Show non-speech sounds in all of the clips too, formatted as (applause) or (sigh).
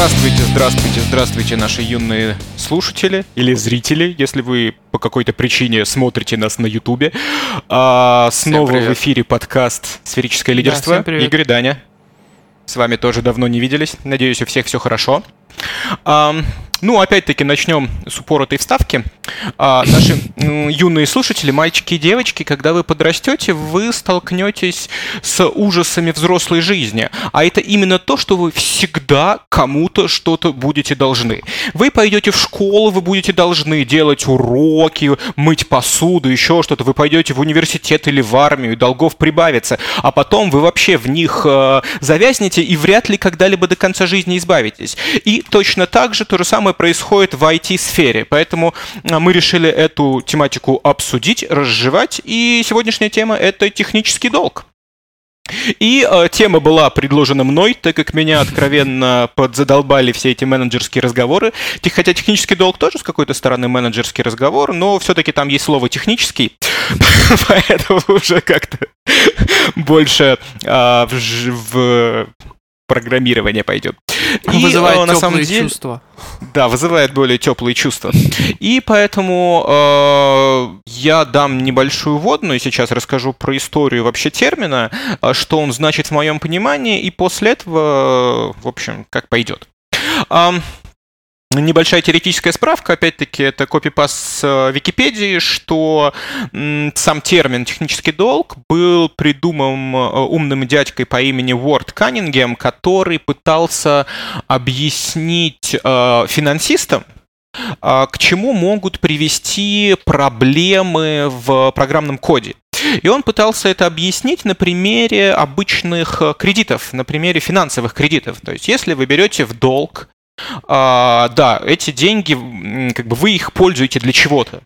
Здравствуйте, здравствуйте, здравствуйте, наши юные слушатели или зрители, если вы по какой-то причине смотрите нас на Ютубе. А, снова в эфире подкаст «Сферическое лидерство». Да, Игорь, Даня. С вами тоже давно не виделись. Надеюсь, у всех все хорошо. Ну, опять-таки, начнем с упоротой вставки. А, наши юные слушатели, мальчики и девочки, когда вы подрастете, вы столкнетесь с ужасами взрослой жизни. А это именно то, что вы всегда кому-то что-то будете должны. Вы пойдете в школу, вы будете должны делать уроки, мыть посуду, еще что-то. Вы пойдете в университет или в армию, долгов прибавится. А потом вы вообще в них э, завязнете и вряд ли когда-либо до конца жизни избавитесь. И точно так же то же самое происходит в IT-сфере. Поэтому а, мы решили эту тематику обсудить, разжевать. И сегодняшняя тема — это технический долг. И э, тема была предложена мной, так как меня откровенно подзадолбали все эти менеджерские разговоры. Хотя технический долг тоже с какой-то стороны менеджерский разговор, но все-таки там есть слово технический, (laughs) поэтому уже как-то больше в, в программирование пойдет. И, вызывает э, на самом деле, чувства. Да, вызывает более теплые чувства. И поэтому э, я дам небольшую вводную, сейчас расскажу про историю вообще термина, э, что он значит в моем понимании, и после этого, в общем, как пойдет. Небольшая теоретическая справка, опять-таки, это копипаст с э, Википедии, что сам термин «технический долг» был придуман э, умным дядькой по имени Уорд Каннингем, который пытался объяснить э, финансистам, к чему могут привести проблемы в программном коде. И он пытался это объяснить на примере обычных кредитов, на примере финансовых кредитов. То есть, если вы берете в долг а, да, эти деньги, как бы вы их пользуете для чего-то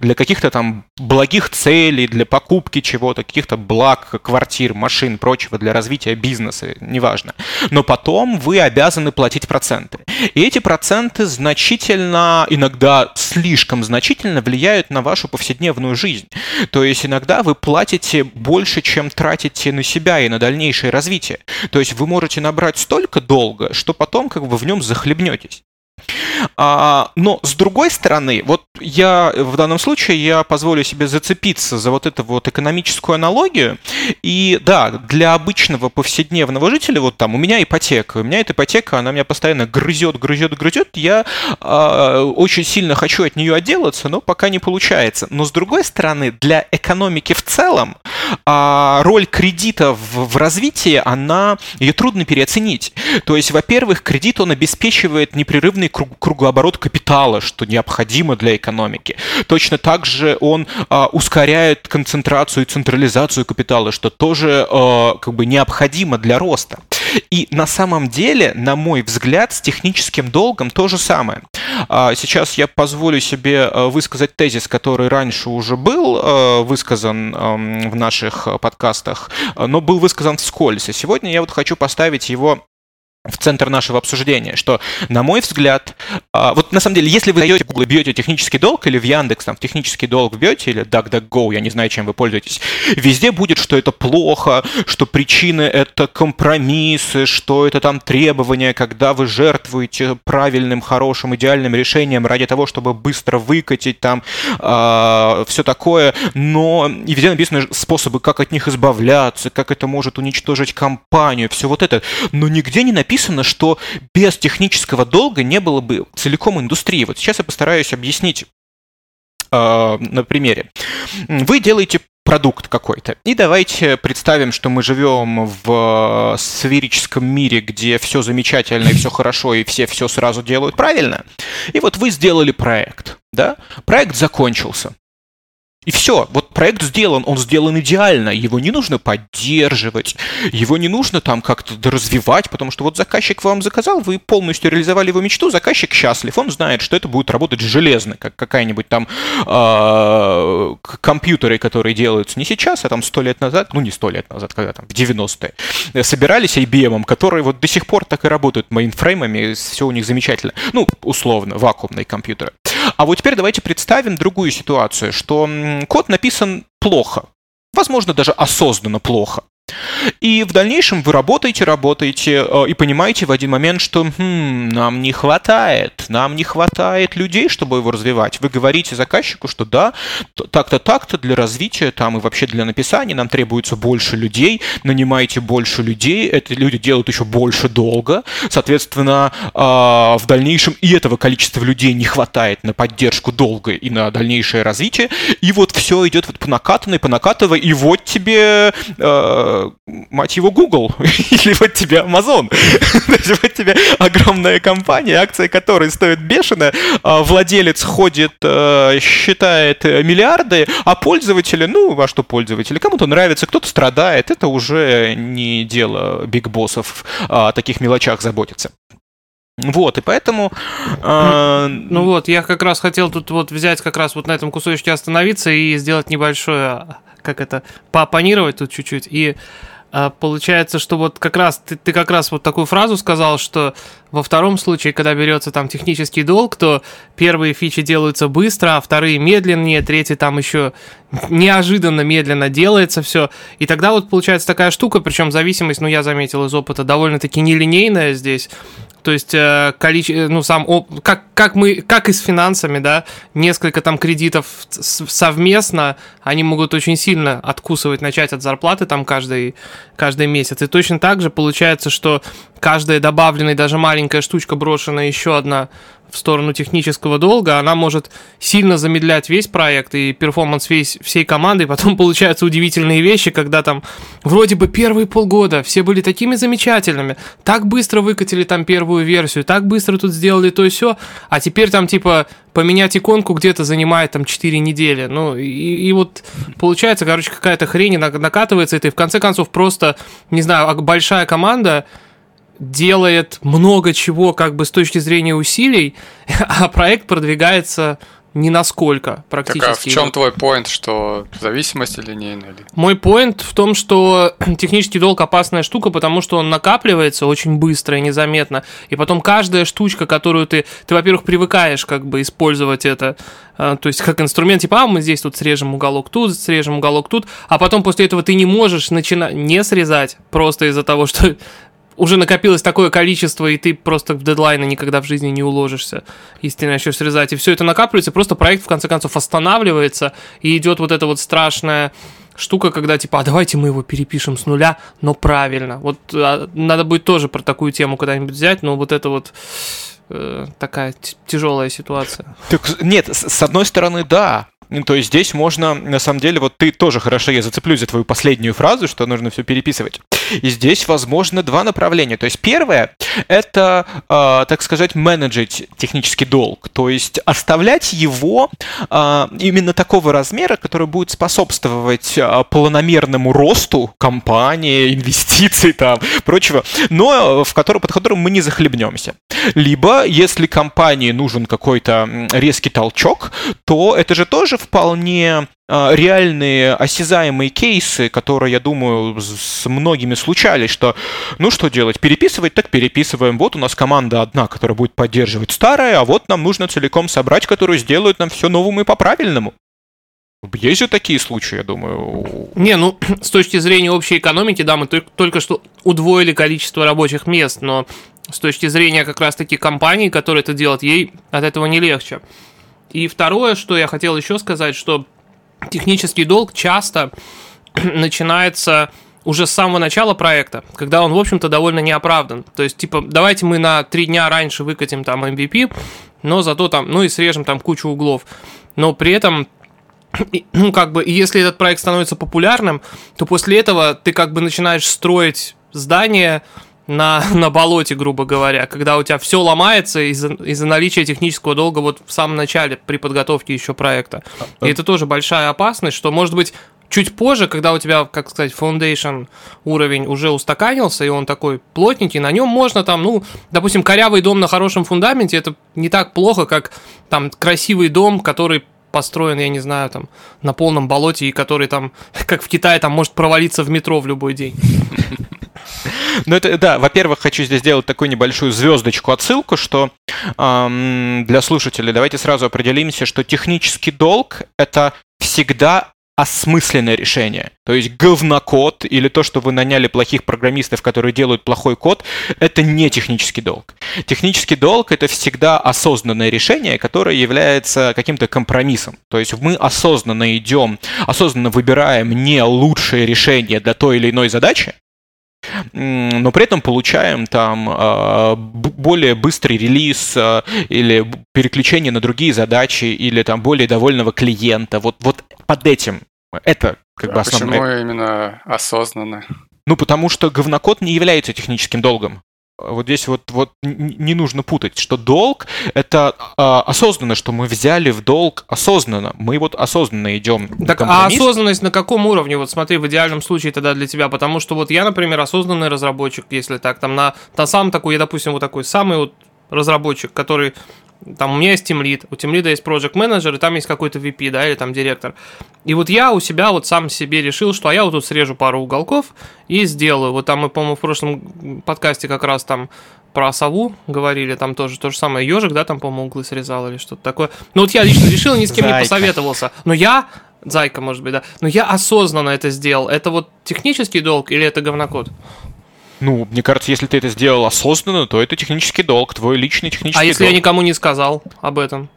для каких-то там благих целей, для покупки чего-то, каких-то благ, квартир, машин, прочего, для развития бизнеса, неважно. Но потом вы обязаны платить проценты. И эти проценты значительно, иногда слишком значительно влияют на вашу повседневную жизнь. То есть иногда вы платите больше, чем тратите на себя и на дальнейшее развитие. То есть вы можете набрать столько долга, что потом как бы в нем захлебнетесь. А, но с другой стороны, вот я в данном случае я позволю себе зацепиться за вот эту вот экономическую аналогию. И да, для обычного повседневного жителя, вот там у меня ипотека, у меня эта ипотека, она меня постоянно грызет, грызет, грызет. Я э, очень сильно хочу от нее отделаться, но пока не получается. Но с другой стороны, для экономики в целом э, роль кредита в, в развитии, она ее трудно переоценить. То есть, во-первых, кредит он обеспечивает непрерывный круг, кругооборот капитала, что необходимо для экономики. Точно так же он а, ускоряет концентрацию и централизацию капитала, что тоже а, как бы необходимо для роста. И на самом деле, на мой взгляд, с техническим долгом то же самое. А, сейчас я позволю себе а, высказать тезис, который раньше уже был а, высказан в наших подкастах, но был высказан вскользь. И сегодня я вот хочу поставить его в центр нашего обсуждения, что, на мой взгляд, а, вот на самом деле, если вы даете Google, бьете технический долг, или в Яндекс там в технический долг бьете, или DuckDuckGo, я не знаю, чем вы пользуетесь, везде будет, что это плохо, что причины это компромиссы, что это там требования, когда вы жертвуете правильным, хорошим, идеальным решением ради того, чтобы быстро выкатить там э, а, все такое, но и везде написаны способы, как от них избавляться, как это может уничтожить компанию, все вот это, но нигде не написано написано, что без технического долга не было бы целиком индустрии. Вот сейчас я постараюсь объяснить э, на примере. Вы делаете продукт какой-то. И давайте представим, что мы живем в сферическом мире, где все замечательно и все хорошо, и все все сразу делают правильно. И вот вы сделали проект, да? Проект закончился. И все, вот проект сделан, он сделан идеально, его не нужно поддерживать, его не нужно там как-то развивать, потому что вот заказчик вам заказал, вы полностью реализовали его мечту, заказчик счастлив, он знает, что это будет работать железно, как какая-нибудь там э, компьютеры, которые делаются не сейчас, а там сто лет назад, ну не сто лет назад, когда там в 90-е, собирались IBM, которые вот до сих пор так и работают мейнфреймами, все у них замечательно, ну условно, вакуумные компьютеры. А вот теперь давайте представим другую ситуацию, что код написан плохо, возможно, даже осознанно плохо. И в дальнейшем вы работаете, работаете э, и понимаете в один момент, что хм, нам не хватает, нам не хватает людей, чтобы его развивать. Вы говорите заказчику, что да, так-то, так-то для развития там и вообще для написания нам требуется больше людей, нанимайте больше людей, эти люди делают еще больше долго, соответственно, э, в дальнейшем и этого количества людей не хватает на поддержку долга и на дальнейшее развитие, и вот все идет вот по накатанной, по накатывай, и вот тебе э, мать его, Google, (laughs) или вот тебе Amazon. (laughs) То есть вот тебе огромная компания, акции которой стоят бешено, а владелец ходит, э, считает миллиарды, а пользователи, ну, во что пользователи, кому-то нравится, кто-то страдает, это уже не дело биг-боссов о таких мелочах заботиться. Вот, и поэтому... Э... Ну вот, я как раз хотел тут вот взять как раз вот на этом кусочке остановиться и сделать небольшое как это, поопонировать тут чуть-чуть. И а, получается, что вот как раз ты, ты как раз вот такую фразу сказал, что во втором случае, когда берется там технический долг, то первые фичи делаются быстро, а вторые медленнее, третий там еще неожиданно медленно делается все. И тогда вот получается такая штука, причем зависимость, ну я заметил из опыта, довольно-таки нелинейная здесь. То есть э, количество, ну сам, как, как мы, как и с финансами, да, несколько там кредитов совместно, они могут очень сильно откусывать, начать от зарплаты там каждый, каждый месяц. И точно так же получается, что каждая добавленная даже маленькая штучка брошенная еще одна в сторону технического долга, она может сильно замедлять весь проект и перформанс весь, всей команды, и потом (laughs) получаются удивительные вещи, когда там вроде бы первые полгода все были такими замечательными, так быстро выкатили там первую версию, так быстро тут сделали то и все, а теперь там типа поменять иконку где-то занимает там 4 недели. Ну, и, и вот получается, короче, какая-то хрень накатывается, и ты в конце концов просто, не знаю, большая команда, делает много чего как бы с точки зрения усилий, (laughs) а проект продвигается ни насколько практически. Так, а в чем твой поинт, что зависимость линейная? Или... Мой поинт в том, что (clears throat) технический долг опасная штука, потому что он накапливается очень быстро и незаметно, и потом каждая штучка, которую ты, ты, во-первых, привыкаешь как бы использовать это, а, то есть как инструмент, типа, а мы здесь тут срежем уголок тут, срежем уголок тут, а потом после этого ты не можешь начинать не срезать просто из-за того, (laughs) что уже накопилось такое количество, и ты просто в дедлайны никогда в жизни не уложишься, если ты начнешь срезать. И все это накапливается, просто проект в конце концов останавливается, и идет вот эта вот страшная штука, когда типа, а давайте мы его перепишем с нуля, но правильно. Вот а, надо будет тоже про такую тему когда-нибудь взять, но вот это вот э, такая тяжелая ситуация. Так, нет, с одной стороны, да, ну, то есть здесь можно, на самом деле, вот ты тоже хорошо, я зацеплюсь за твою последнюю фразу, что нужно все переписывать. И здесь, возможно, два направления. То есть первое — это, э, так сказать, менеджить технический долг, то есть оставлять его э, именно такого размера, который будет способствовать э, планомерному росту компании, инвестиций там, прочего, но в который, под которым мы не захлебнемся. Либо, если компании нужен какой-то резкий толчок, то это же тоже вполне а, реальные осязаемые кейсы, которые, я думаю, с многими случались, что ну что делать, переписывать, так переписываем. Вот у нас команда одна, которая будет поддерживать старое, а вот нам нужно целиком собрать, которую сделают нам все новому и по-правильному. Есть же такие случаи, я думаю. Не, ну, (clears throat) с точки зрения общей экономики, да, мы только что удвоили количество рабочих мест, но с точки зрения как раз-таки компании, которая это делает, ей от этого не легче. И второе, что я хотел еще сказать, что технический долг часто (clears throat) начинается уже с самого начала проекта, когда он, в общем-то, довольно неоправдан. То есть, типа, давайте мы на три дня раньше выкатим там MVP, но зато там, ну и срежем там кучу углов. Но при этом (clears throat) ну, как бы, если этот проект становится популярным, то после этого ты как бы начинаешь строить здание на, на болоте, грубо говоря, когда у тебя все ломается из-за из наличия технического долга вот в самом начале при подготовке еще проекта. И это тоже большая опасность, что может быть чуть позже, когда у тебя, как сказать, foundation уровень уже устаканился, и он такой плотненький, на нем можно там, ну, допустим, корявый дом на хорошем фундаменте, это не так плохо, как там красивый дом, который построен, я не знаю, там, на полном болоте, и который там, (laughs) как в Китае, там может провалиться в метро в любой день. (laughs) Ну, это, да, во-первых, хочу здесь сделать такую небольшую звездочку, отсылку, что эм, для слушателей давайте сразу определимся, что технический долг — это всегда осмысленное решение. То есть говнокод или то, что вы наняли плохих программистов, которые делают плохой код, это не технический долг. Технический долг — это всегда осознанное решение, которое является каким-то компромиссом. То есть мы осознанно идем, осознанно выбираем не лучшее решение для той или иной задачи, но при этом получаем там а, более быстрый релиз а, или переключение на другие задачи или там более довольного клиента. Вот, вот под этим это как а бы основное. Почему именно осознанно? Ну, потому что говнокод не является техническим долгом вот здесь вот, вот не нужно путать, что долг — это э, осознанно, что мы взяли в долг осознанно. Мы вот осознанно идем Так, а осознанность на каком уровне? Вот смотри, в идеальном случае тогда для тебя, потому что вот я, например, осознанный разработчик, если так, там на, на самом такой, я, допустим, вот такой самый вот разработчик, который там у меня есть Team Lead, у Team Lead есть Project Manager, и там есть какой-то VP, да, или там директор. И вот я у себя вот сам себе решил, что а я вот тут срежу пару уголков и сделаю. Вот там мы, по-моему, в прошлом подкасте как раз там про сову говорили, там тоже то же самое. Ежик, да, там, по-моему, углы срезал или что-то такое. Ну вот я лично решил, ни с кем Зайка. не посоветовался. Но я Зайка, может быть, да. Но я осознанно это сделал. Это вот технический долг или это говнокод? Ну, мне кажется, если ты это сделал осознанно, то это технический долг, твой личный технический долг. А если долг. я никому не сказал об этом?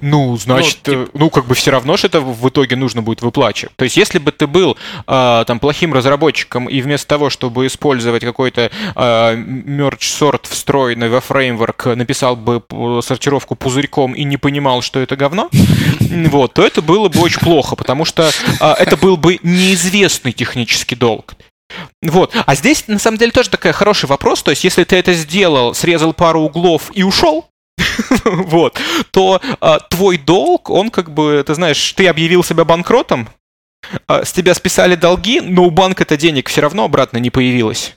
Ну, значит, ну, типа... ну, как бы все равно же это в итоге нужно будет выплачивать. То есть, если бы ты был э, там плохим разработчиком и вместо того, чтобы использовать какой-то э, merge sort встроенный во фреймворк, написал бы сортировку пузырьком и не понимал, что это говно, (laughs) вот, то это было бы очень плохо, потому что э, это был бы неизвестный технический долг. Вот. А здесь, на самом деле, тоже такой хороший вопрос. То есть, если ты это сделал, срезал пару углов и ушел, (laughs) вот, то а, твой долг, он как бы, ты знаешь, ты объявил себя банкротом, а, с тебя списали долги, но у банка-то денег все равно обратно не появилось.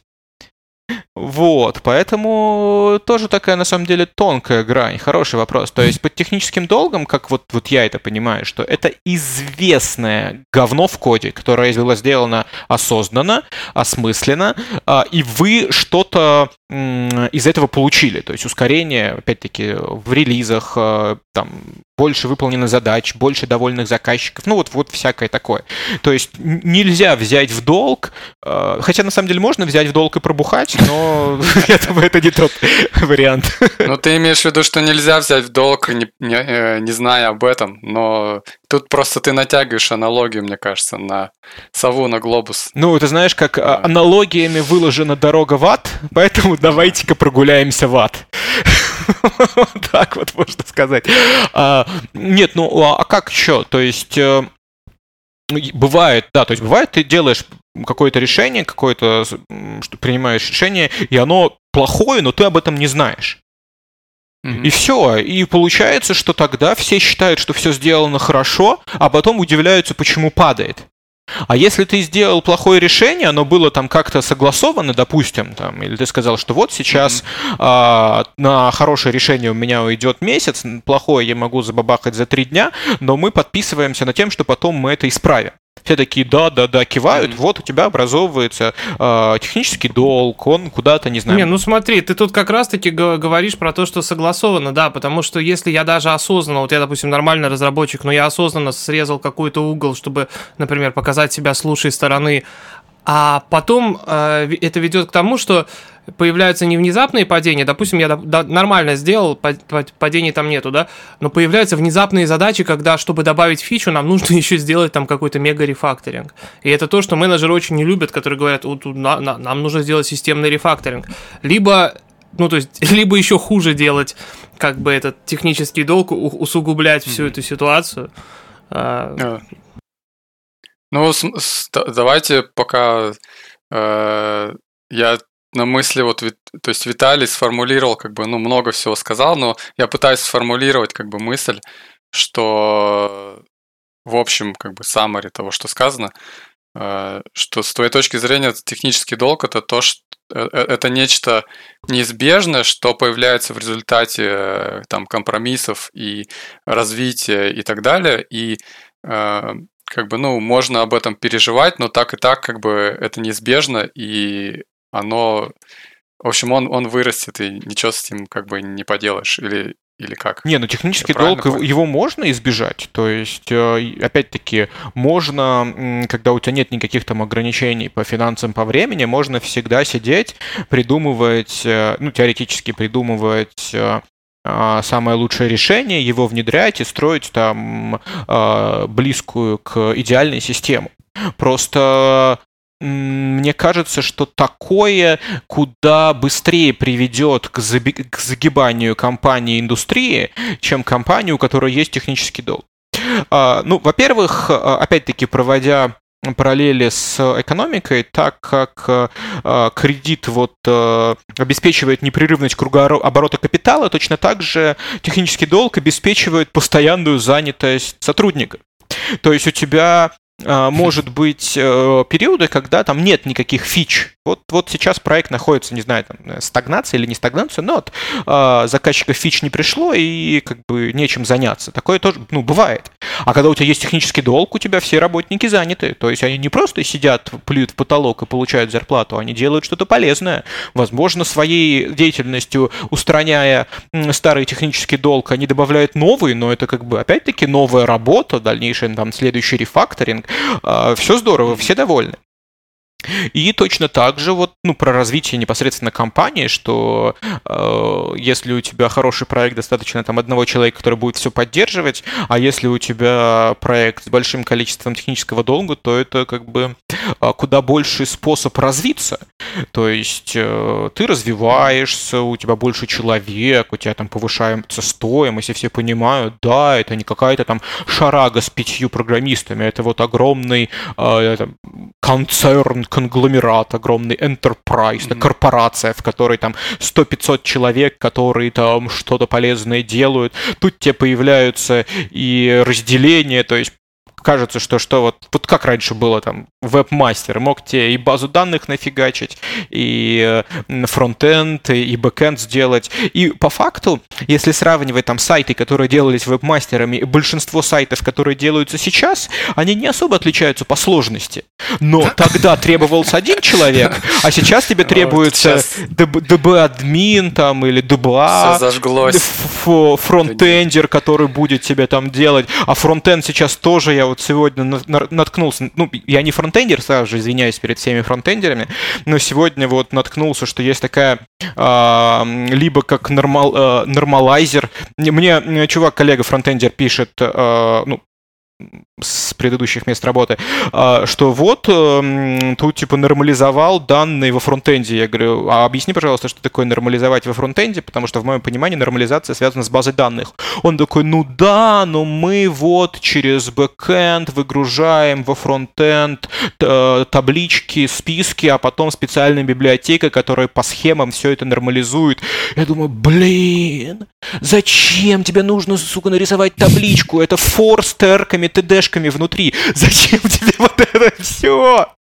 Вот, поэтому тоже такая, на самом деле, тонкая грань. Хороший вопрос. То есть под техническим долгом, как вот, вот я это понимаю, что это известное говно в коде, которое было сделано осознанно, осмысленно, а, и вы что-то из этого получили. То есть ускорение, опять-таки, в релизах, а, там, больше выполнено задач, больше довольных заказчиков, ну вот, вот всякое такое. То есть нельзя взять в долг, а, хотя на самом деле можно взять в долг и пробухать, но (laughs) это не тот вариант. Ну ты имеешь в виду, что нельзя взять в долг, не, не, э, не зная об этом, но тут просто ты натягиваешь аналогию, мне кажется, на сову, на глобус. Ну, ты знаешь, как а, аналогиями выложена дорога в ад, (laughs) поэтому давайте-ка прогуляемся в ад. (laughs) Так вот можно сказать. А, нет, ну а, а как еще? То есть э, ну, бывает, да, то есть бывает, ты делаешь какое-то решение, какое-то, принимаешь решение, и оно плохое, но ты об этом не знаешь. Mm-hmm. И все. И получается, что тогда все считают, что все сделано хорошо, а потом удивляются, почему падает. А если ты сделал плохое решение, оно было там как-то согласовано, допустим, там, или ты сказал, что вот сейчас mm-hmm. а, на хорошее решение у меня уйдет месяц, плохое я могу забабахать за три дня, но мы подписываемся на тем, что потом мы это исправим все такие да, да, да, кивают, mm-hmm. вот у тебя образовывается э, технический долг, он куда-то, не знаю. Не, ну смотри, ты тут как раз-таки говоришь про то, что согласовано, да, потому что если я даже осознанно, вот я, допустим, нормальный разработчик, но я осознанно срезал какой-то угол, чтобы, например, показать себя с лучшей стороны, а потом э, это ведет к тому, что появляются не внезапные падения, допустим, я да, нормально сделал, падений там нету, да, но появляются внезапные задачи, когда, чтобы добавить фичу, нам нужно (laughs) еще сделать там какой-то мега-рефакторинг. И это то, что менеджеры очень не любят, которые говорят, вот, на, на, нам нужно сделать системный рефакторинг. Либо ну, то есть, (laughs) либо еще хуже делать, как бы этот технический долг, усугублять всю mm-hmm. эту ситуацию. Yeah. Ну, с, с, давайте пока э, я на мысли вот, то есть Виталий сформулировал, как бы, ну, много всего сказал, но я пытаюсь сформулировать, как бы, мысль, что, в общем, как бы, summary того, что сказано, э, что с твоей точки зрения технический долг это то, что э, э, это нечто неизбежное, что появляется в результате э, там компромиссов и развития и так далее, и как бы, ну, можно об этом переживать, но так и так, как бы, это неизбежно, и оно, в общем, он, он вырастет, и ничего с этим, как бы, не поделаешь. Или или как? Не, ну технический долг, его, его можно избежать. То есть, э, опять-таки, можно, когда у тебя нет никаких там ограничений по финансам, по времени, можно всегда сидеть, придумывать, э, ну, теоретически придумывать э, самое лучшее решение, его внедрять и строить там близкую к идеальной систему. Просто мне кажется, что такое куда быстрее приведет к, к загибанию компании индустрии, чем компании, у которой есть технический долг. А, ну, во-первых, а, опять-таки, проводя параллели с экономикой, так как э, кредит вот э, обеспечивает непрерывность кругооборота капитала, точно так же технический долг обеспечивает постоянную занятость сотрудника. То есть у тебя может быть э, периоды, когда там нет никаких фич. Вот, вот сейчас проект находится, не знаю, там, э, стагнация или не стагнация, но от э, заказчика фич не пришло и как бы нечем заняться. Такое тоже, ну, бывает. А когда у тебя есть технический долг, у тебя все работники заняты. То есть они не просто сидят, плюют в потолок и получают зарплату, они делают что-то полезное. Возможно, своей деятельностью, устраняя старый технический долг, они добавляют новый, но это как бы опять-таки новая работа, дальнейший там следующий рефакторинг. А, все здорово, все довольны. И точно так же вот, ну, про развитие непосредственно компании, что э, если у тебя хороший проект, достаточно там одного человека, который будет все поддерживать, а если у тебя проект с большим количеством технического долга, то это как бы э, куда больший способ развиться. То есть э, ты развиваешься, у тебя больше человек, у тебя там повышается стоимость, и все понимают, да, это не какая-то там шарага с пятью программистами, это вот огромный э, концерн, конгломерат, огромный enterprise, mm-hmm. корпорация, в которой там 100-500 человек, которые там что-то полезное делают. Тут тебе появляются и разделения, то есть кажется, что что вот, вот как раньше было там, веб-мастер мог тебе и базу данных нафигачить, и фронтенд, и бэкенд сделать. И по факту, если сравнивать там сайты, которые делались веб-мастерами, большинство сайтов, которые делаются сейчас, они не особо отличаются по сложности. Но тогда требовался один человек, а сейчас тебе требуется DB-админ там или DBA, фронтендер, который будет тебе там делать. А фронтенд сейчас тоже, я вот вот сегодня наткнулся, ну, я не фронтендер, сразу же извиняюсь перед всеми фронтендерами, но сегодня вот наткнулся, что есть такая э, либа как normal, э, normalizer. Мне чувак, коллега фронтендер пишет, э, ну, с предыдущих мест работы, а, что вот эм, тут типа нормализовал данные во фронтенде. Я говорю, а объясни, пожалуйста, что такое нормализовать во фронтенде, потому что в моем понимании нормализация связана с базой данных. Он такой, ну да, но мы вот через бэкэнд выгружаем во фронтенд таблички, списки, а потом специальная библиотека, которая по схемам все это нормализует. Я думаю, блин, зачем тебе нужно, сука, нарисовать табличку? Это for с ТДшками внутри. (laughs) Зачем тебе вот это все?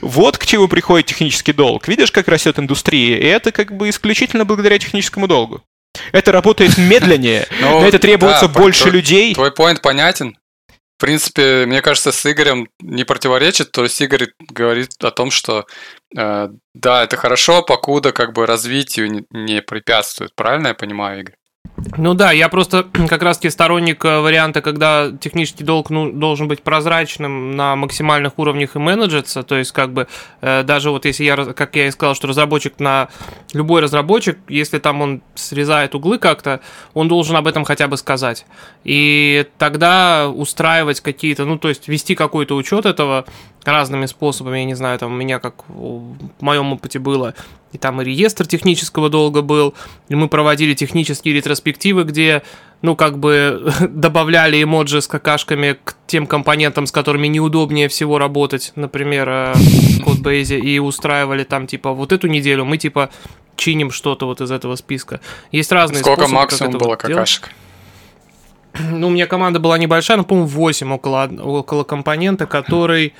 Вот к чему приходит технический долг. Видишь, как растет индустрия? И это как бы исключительно благодаря техническому долгу. Это работает (laughs) медленнее, ну, на это требуется больше людей. Твой поинт понятен. В принципе, мне кажется, с Игорем не противоречит. То есть Игорь говорит о том, что э, да, это хорошо, покуда как бы развитию не, не препятствует. Правильно я понимаю, Игорь? Ну да, я просто (clears throat) как раз-таки сторонник э, варианта, когда технический долг ну, должен быть прозрачным на максимальных уровнях и менеджиться, то есть как бы э, даже вот если я, как я и сказал, что разработчик на любой разработчик, если там он срезает углы как-то, он должен об этом хотя бы сказать. И тогда устраивать какие-то, ну то есть вести какой-то учет этого, разными способами, я не знаю, там у меня как в моем опыте было, и там и реестр технического долга был, и мы проводили технические ретроспективы, где, ну, как бы (laughs) добавляли эмоджи с какашками к тем компонентам, с которыми неудобнее всего работать, например, э, в Codebase, и устраивали там, типа, вот эту неделю мы, типа, чиним что-то вот из этого списка. Есть разные Сколько способы, максимум было вот какашек? Делать. Ну, у меня команда была небольшая, но, по-моему, 8 около, около компонента, который,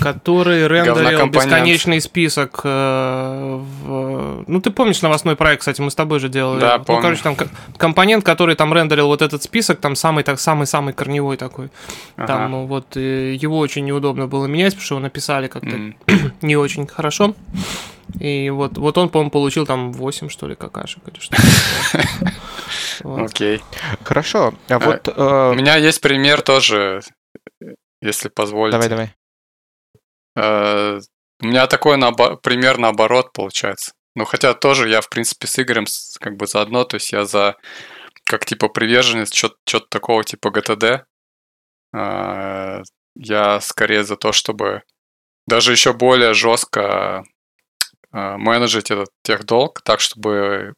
который рендерил бесконечный список. Э, в... Ну, ты помнишь новостной проект, кстати, мы с тобой же делали. Да, помню. Ну, короче, там компонент, который там рендерил вот этот список, там самый так самый-самый корневой такой. Ага. Там вот его очень неудобно было менять, потому что его написали как-то mm. (clears throat) не очень хорошо. И вот, вот он, по-моему, получил там 8, что ли, какашек или что (laughs) Окей. Хорошо. А, а вот... У меня есть пример тоже, если позволите. Давай, давай. Э, у меня такой пример наоборот получается. Ну, хотя тоже я, в принципе, с Игорем как бы заодно, то есть я за как типа приверженец что-то такого типа GTD. Э, я скорее за то, чтобы даже еще более жестко э, менеджить этот техдолг, так, чтобы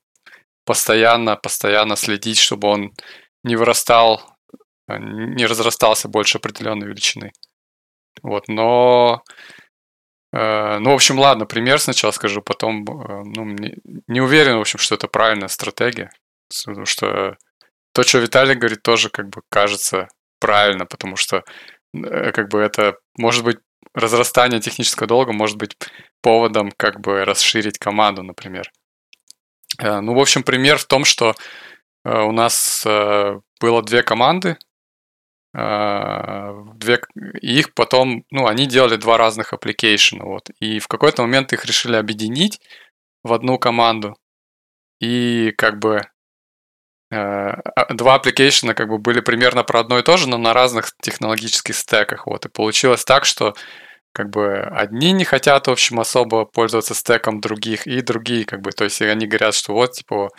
постоянно, постоянно следить, чтобы он не вырастал, не разрастался больше определенной величины. Вот, но Э, ну, в общем, ладно, пример сначала скажу, потом, э, ну, не, не уверен, в общем, что это правильная стратегия, потому что то, что Виталий говорит, тоже как бы кажется правильно, потому что э, как бы это может быть разрастание технического долга может быть поводом как бы расширить команду, например. Ну, в общем, пример в том, что у нас было две команды, две, их потом, ну, они делали два разных application, вот, и в какой-то момент их решили объединить в одну команду, и как бы э, два application как бы были примерно про одно и то же, но на разных технологических стеках, вот, и получилось так, что как бы одни не хотят, в общем, особо пользоваться стеком других, и другие, как бы, то есть они говорят, что вот, типа,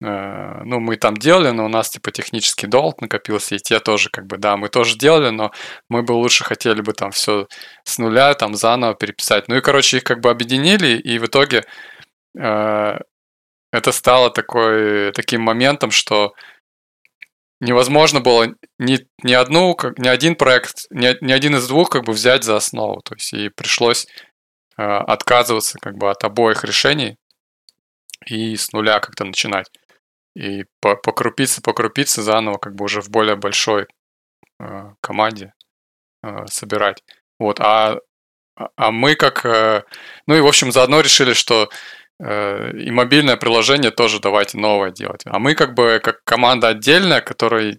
Э, ну, мы там делали, но у нас, типа, технический долг накопился, и те тоже, как бы, да, мы тоже делали, но мы бы лучше хотели бы там все с нуля, там, заново переписать. Ну и, короче, их как бы объединили, и в итоге э, это стало такой, таким моментом, что невозможно было ни, ни одну, как, ни один проект, ни, ни один из двух как бы взять за основу. То есть и пришлось э, отказываться как бы от обоих решений и с нуля как-то начинать и по, по крупице, по крупице заново как бы уже в более большой э, команде э, собирать. Вот, а, а мы как... Э, ну и, в общем, заодно решили, что и мобильное приложение тоже давайте новое делать. А мы как бы как команда отдельная, которая,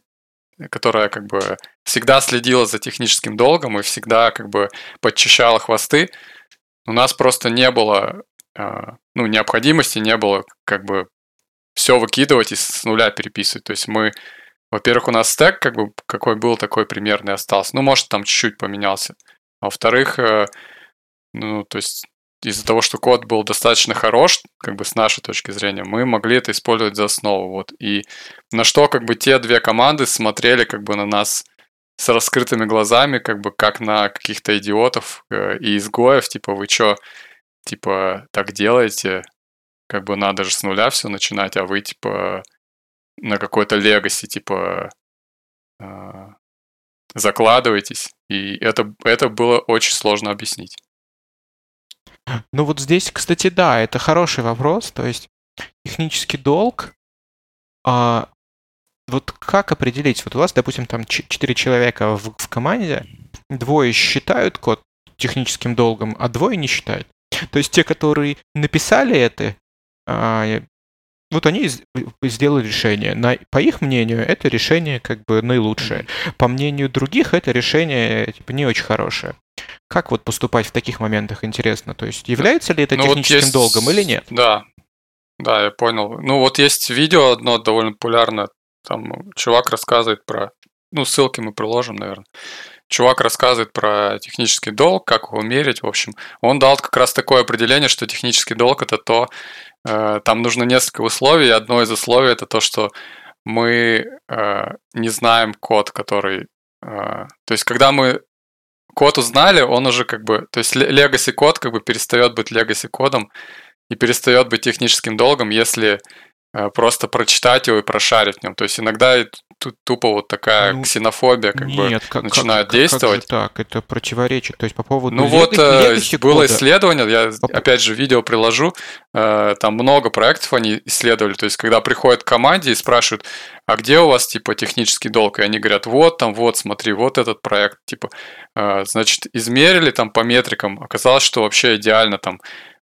которая как бы всегда следила за техническим долгом и всегда как бы подчищала хвосты, у нас просто не было э, ну, необходимости, не было как бы все выкидывать и с нуля переписывать. То есть мы, во-первых, у нас стек как бы какой был, такой примерный остался. Ну, может, там чуть-чуть поменялся. А во-вторых, э, ну, то есть из-за того, что код был достаточно хорош, как бы с нашей точки зрения, мы могли это использовать за основу. Вот. И на что как бы те две команды смотрели как бы на нас с раскрытыми глазами, как бы как на каких-то идиотов э, и изгоев, типа, вы что, типа, так делаете, как бы надо же с нуля все начинать, а вы, типа, на какой-то легаси, типа, э, закладываетесь. И это, это было очень сложно объяснить. Ну вот здесь, кстати, да, это хороший вопрос. То есть технический долг, а, вот как определить? Вот у вас, допустим, там 4 человека в, в команде, двое считают код техническим долгом, а двое не считают. То есть те, которые написали это, а, вот они сделали решение. На, по их мнению, это решение как бы наилучшее. По мнению других, это решение типа, не очень хорошее. Как вот поступать в таких моментах, интересно? То есть является ли это ну, техническим вот есть... долгом или нет? Да, да, я понял. Ну вот есть видео одно довольно популярное, там чувак рассказывает про... Ну, ссылки мы приложим, наверное. Чувак рассказывает про технический долг, как его мерить, в общем. Он дал как раз такое определение, что технический долг – это то, Э, там нужно несколько условий. Одно из условий это то, что мы э, не знаем код, который... Э, то есть, когда мы код узнали, он уже как бы... То есть, legacy код как бы перестает быть legacy кодом и перестает быть техническим долгом, если просто прочитать его и прошарить в нем. То есть иногда тупо вот такая ну, ксенофобия как нет, бы как, начинает как, действовать. Как так, это противоречит. То есть по поводу Ну вот э, было кода. исследование, я по... опять же видео приложу, э, там много проектов они исследовали. То есть когда приходят к команде и спрашивают, а где у вас типа технический долг? И они говорят, вот там, вот, смотри, вот этот проект, типа, э, значит, измерили там по метрикам, оказалось, что вообще идеально там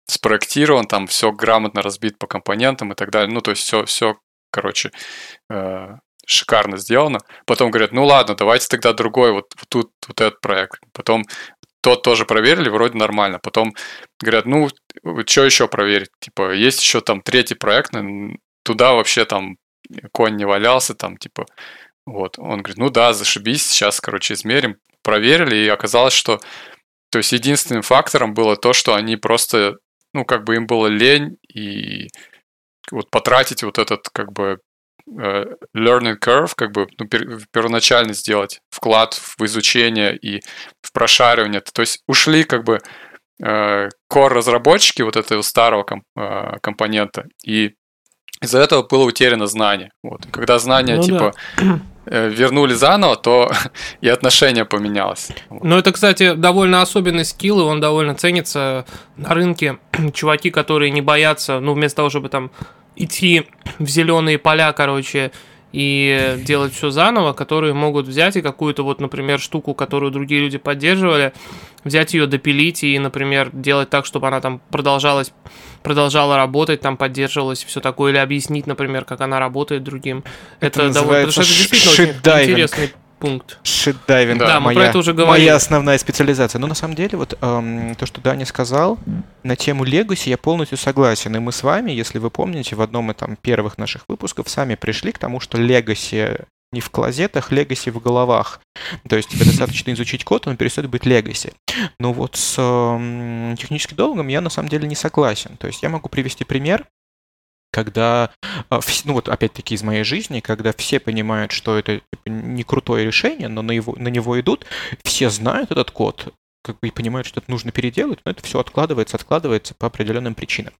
спроектирован, там все грамотно разбит по компонентам и так далее. Ну, то есть все, все, короче, шикарно сделано. Потом говорят, ну ладно, давайте тогда другой, вот, вот тут вот этот проект. Потом тот тоже проверили, вроде нормально. Потом говорят, ну, что еще проверить? Типа, есть еще там третий проект, туда вообще там конь не валялся, там, типа, вот. Он говорит, ну да, зашибись, сейчас, короче, измерим. Проверили, и оказалось, что то есть единственным фактором было то, что они просто, ну, как бы им было лень и вот потратить вот этот, как бы, learning curve, как бы ну, первоначально сделать вклад в изучение и в прошаривание. То есть ушли как бы э, core разработчики вот этого старого комп, э, компонента, и из-за этого было утеряно знание. Вот. Когда знания ну, типа да. Э, вернули заново, то (laughs) и отношение поменялось. Ну, это, кстати, довольно особенный скилл, и он довольно ценится на рынке. (clears throat) Чуваки, которые не боятся, ну, вместо того, чтобы там идти в зеленые поля, короче, и делать все заново, которые могут взять и какую-то вот, например, штуку, которую другие люди поддерживали, взять ее, допилить и, например, делать так, чтобы она там продолжалась, продолжала работать, там поддерживалась, все такое, или объяснить, например, как она работает другим. Это, это довольно, потому что это действительно очень интересный пункт. Shit diving. Да, да мы моя, про это уже говорили. Моя основная специализация. Но на самом деле, вот эм, то, что Даня сказал, на тему Legacy я полностью согласен. И мы с вами, если вы помните, в одном из там, первых наших выпусков сами пришли к тому, что Legacy не в клозетах, Legacy в головах. То есть тебе достаточно изучить код, он перестает быть Legacy. Но вот с э, техническим долгом я на самом деле не согласен. То есть я могу привести пример когда, а, ну вот опять-таки из моей жизни, когда все понимают, что это типа, не крутое решение, но на, его, на него идут, все знают этот код, как бы и понимают, что это нужно переделать, но это все откладывается, откладывается по определенным причинам.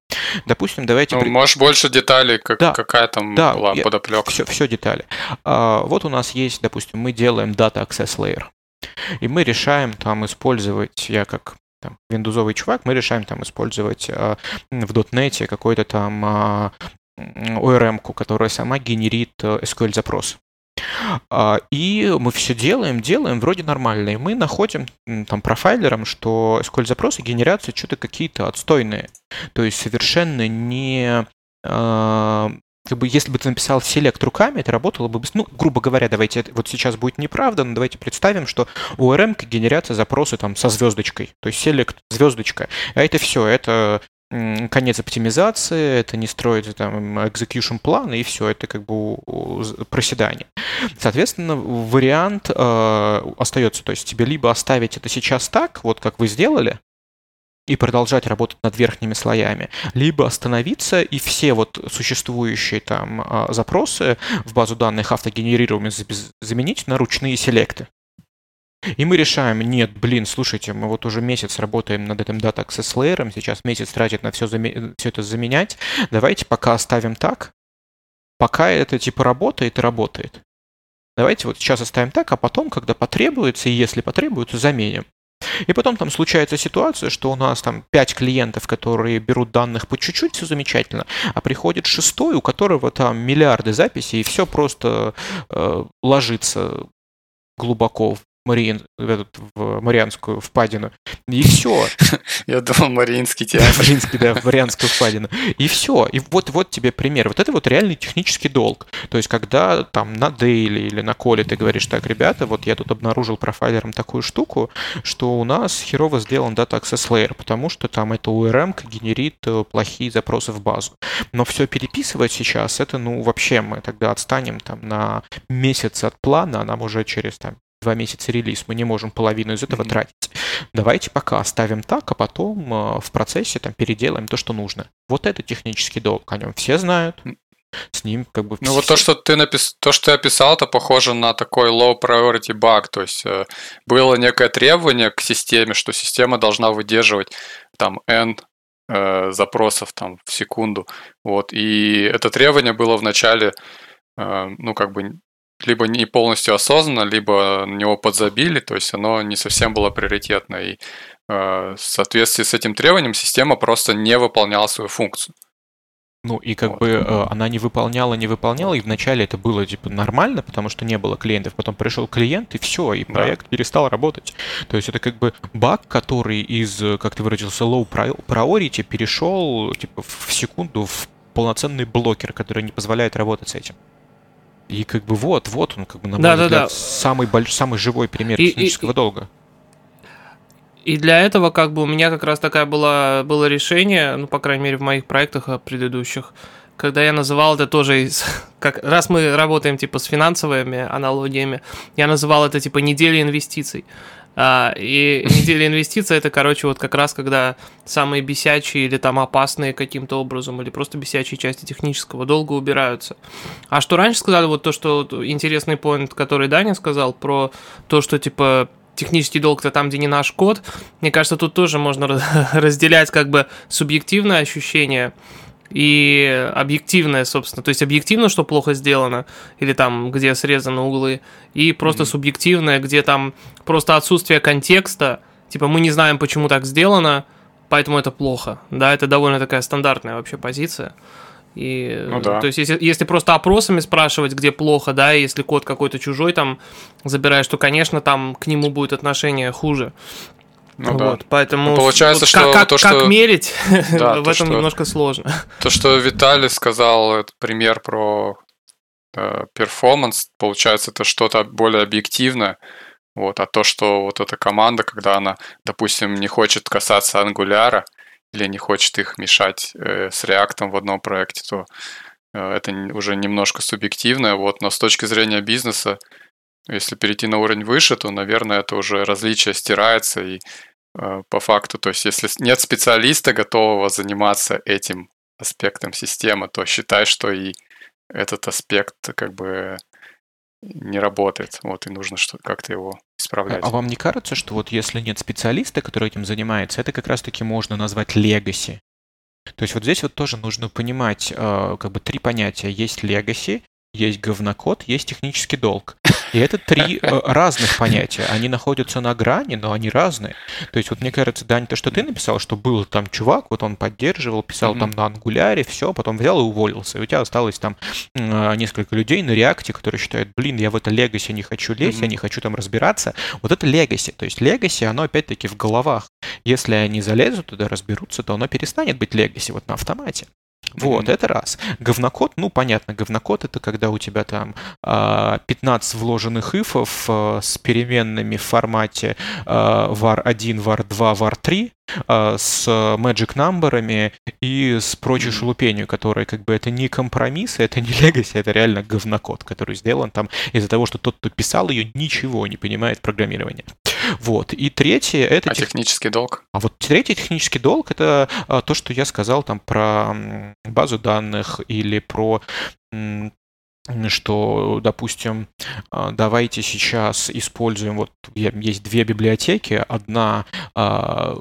Допустим, давайте... Ну, можешь больше деталей, как, да, какая там да, была я, подоплека. Все, все детали. А, вот у нас есть, допустим, мы делаем Data Access Layer. И мы решаем там использовать, я как там, виндузовый чувак, мы решаем там использовать э, в .NET какой-то там э, а, ORM-ку, которая сама генерит э, SQL-запрос. Uh, и мы все делаем, делаем, вроде нормально. И мы находим там профайлером, что SQL-запросы генерятся что-то какие-то отстойные. То есть совершенно не uh, как бы, если бы ты написал селект руками, это работало бы, ну, грубо говоря, давайте, вот сейчас будет неправда, но давайте представим, что у ORM генерятся запросы там со звездочкой, то есть селект звездочка, а это все, это конец оптимизации, это не строить там execution план, и все, это как бы проседание. Соответственно, вариант э, остается, то есть тебе либо оставить это сейчас так, вот как вы сделали, и продолжать работать над верхними слоями, либо остановиться и все вот существующие там а, запросы в базу данных автогенерируемые заменить на ручные селекты. И мы решаем, нет, блин, слушайте, мы вот уже месяц работаем над этим Data Access Layer, сейчас месяц тратит на все, все это заменять, давайте пока оставим так, пока это типа работает работает. Давайте вот сейчас оставим так, а потом, когда потребуется, и если потребуется, заменим. И потом там случается ситуация, что у нас там 5 клиентов, которые берут данных по чуть-чуть, все замечательно, а приходит шестой, у которого там миллиарды записей, и все просто э, ложится глубоко Мариин, этот, в Марианскую впадину. И все. (laughs) Я думал, Мариинский театр. (laughs) Мариинский, да, в Марианскую впадину. И все. И вот, вот тебе пример. Вот это вот реальный технический долг. То есть, когда там на дейли или на коле ты говоришь, так, ребята, вот я тут обнаружил профайлером такую штуку, что у нас херово сделан Data Access Layer, потому что там эта URM генерит э, плохие запросы в базу. Но все переписывать сейчас, это, ну, вообще мы тогда отстанем там на месяц от плана, а нам уже через там два месяца релиз, мы не можем половину из этого mm-hmm. тратить. Давайте пока оставим так, а потом э, в процессе там переделаем то, что нужно. Вот это технический долг, о нем все знают. С ним как бы... Ну вот то, что ты напис... то, что ты описал, это похоже на такой low priority баг, то есть э, было некое требование к системе, что система должна выдерживать там n э, запросов там в секунду, вот, и это требование было в начале, э, ну как бы либо не полностью осознанно, либо на него подзабили, то есть оно не совсем было приоритетно. И э, в соответствии с этим требованием система просто не выполняла свою функцию. Ну и как вот. бы э, она не выполняла, не выполняла, и вначале это было типа нормально, потому что не было клиентов, потом пришел клиент и все, и проект да. перестал работать. То есть это как бы баг, который из, как ты выразился, low priority перешел типа в секунду в полноценный блокер, который не позволяет работать с этим. И как бы вот, вот он, как бы, на мой да, взгляд, да, да. самый, больш... самый живой пример и, технического и, долга. И для этого как бы у меня как раз такая была, было решение, ну, по крайней мере, в моих проектах а, предыдущих, когда я называл это тоже, из, (laughs) как, раз мы работаем типа с финансовыми аналогиями, я называл это типа неделя инвестиций. А, и неделя инвестиций это, короче, вот как раз когда самые бесячие или там опасные каким-то образом, или просто бесячие части технического долга убираются. А что раньше сказали, вот то, что интересный поинт, который Даня сказал, про то, что типа технический долг-то там, где не наш код, мне кажется, тут тоже можно (laughs) разделять как бы субъективное ощущение и объективное, собственно, то есть объективно, что плохо сделано, или там, где срезаны углы, и просто mm-hmm. субъективное, где там просто отсутствие контекста, типа мы не знаем, почему так сделано, поэтому это плохо, да, это довольно такая стандартная вообще позиция. И, ну, да. То есть, если, если просто опросами спрашивать, где плохо, да, если код какой-то чужой там забираешь, то, конечно, там к нему будет отношение хуже. Ну, вот, да. Поэтому ну, получается, вот, что как, то, что... как мерить, (laughs) да, в этом что... немножко сложно. То, что Виталий сказал, это пример про э, перформанс, получается, это что-то более объективное. Вот, а то, что вот эта команда, когда она, допустим, не хочет касаться ангуляра или не хочет их мешать э, с реактом в одном проекте, то э, это уже немножко субъективное. Вот, но с точки зрения бизнеса, если перейти на уровень выше, то, наверное, это уже различие стирается и э, по факту, то есть если нет специалиста, готового заниматься этим аспектом системы, то считай, что и этот аспект как бы не работает, вот, и нужно что как-то его исправлять. А вам не кажется, что вот если нет специалиста, который этим занимается, это как раз-таки можно назвать легаси? То есть вот здесь вот тоже нужно понимать э, как бы три понятия. Есть legacy, есть говнокод, есть технический долг. И это три э, разных понятия. Они находятся на грани, но они разные. То есть вот мне кажется, Дань, то, что ты написал, что был там чувак, вот он поддерживал, писал mm-hmm. там на ангуляре, все, потом взял и уволился. И у тебя осталось там э, несколько людей на реакте, которые считают, блин, я в это легаси не хочу лезть, mm-hmm. я не хочу там разбираться. Вот это легаси. То есть легаси, оно опять-таки в головах. Если они залезут туда, разберутся, то оно перестанет быть легаси вот на автомате. Вот, mm-hmm. это раз. Говнокод, ну, понятно, говнокод это когда у тебя там 15 а, вложенных ифов а, с переменными в формате var1, var2, var3, с magic numberами и с прочей шелупенью, которая как бы это не компромисс, (laughs) это не legacy, это реально говнокод, который сделан там из-за того, что тот, кто писал ее, ничего не понимает программирования. Вот. И третье это... А тех... технический долг? А вот третий технический долг это а, то, что я сказал там про базу данных или про что, допустим, а, давайте сейчас используем, вот есть две библиотеки, одна э,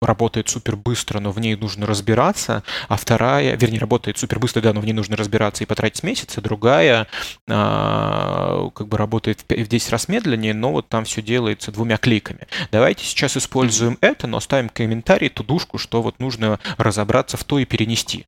работает супер быстро, но в ней нужно разбираться, а вторая, вернее, работает супер быстро, да, но в ней нужно разбираться и потратить месяц, а другая как бы работает в 10 раз медленнее, но вот там все делается двумя кликами. Давайте сейчас используем это, но ставим комментарий, тудушку, что вот нужно разобраться в то и перенести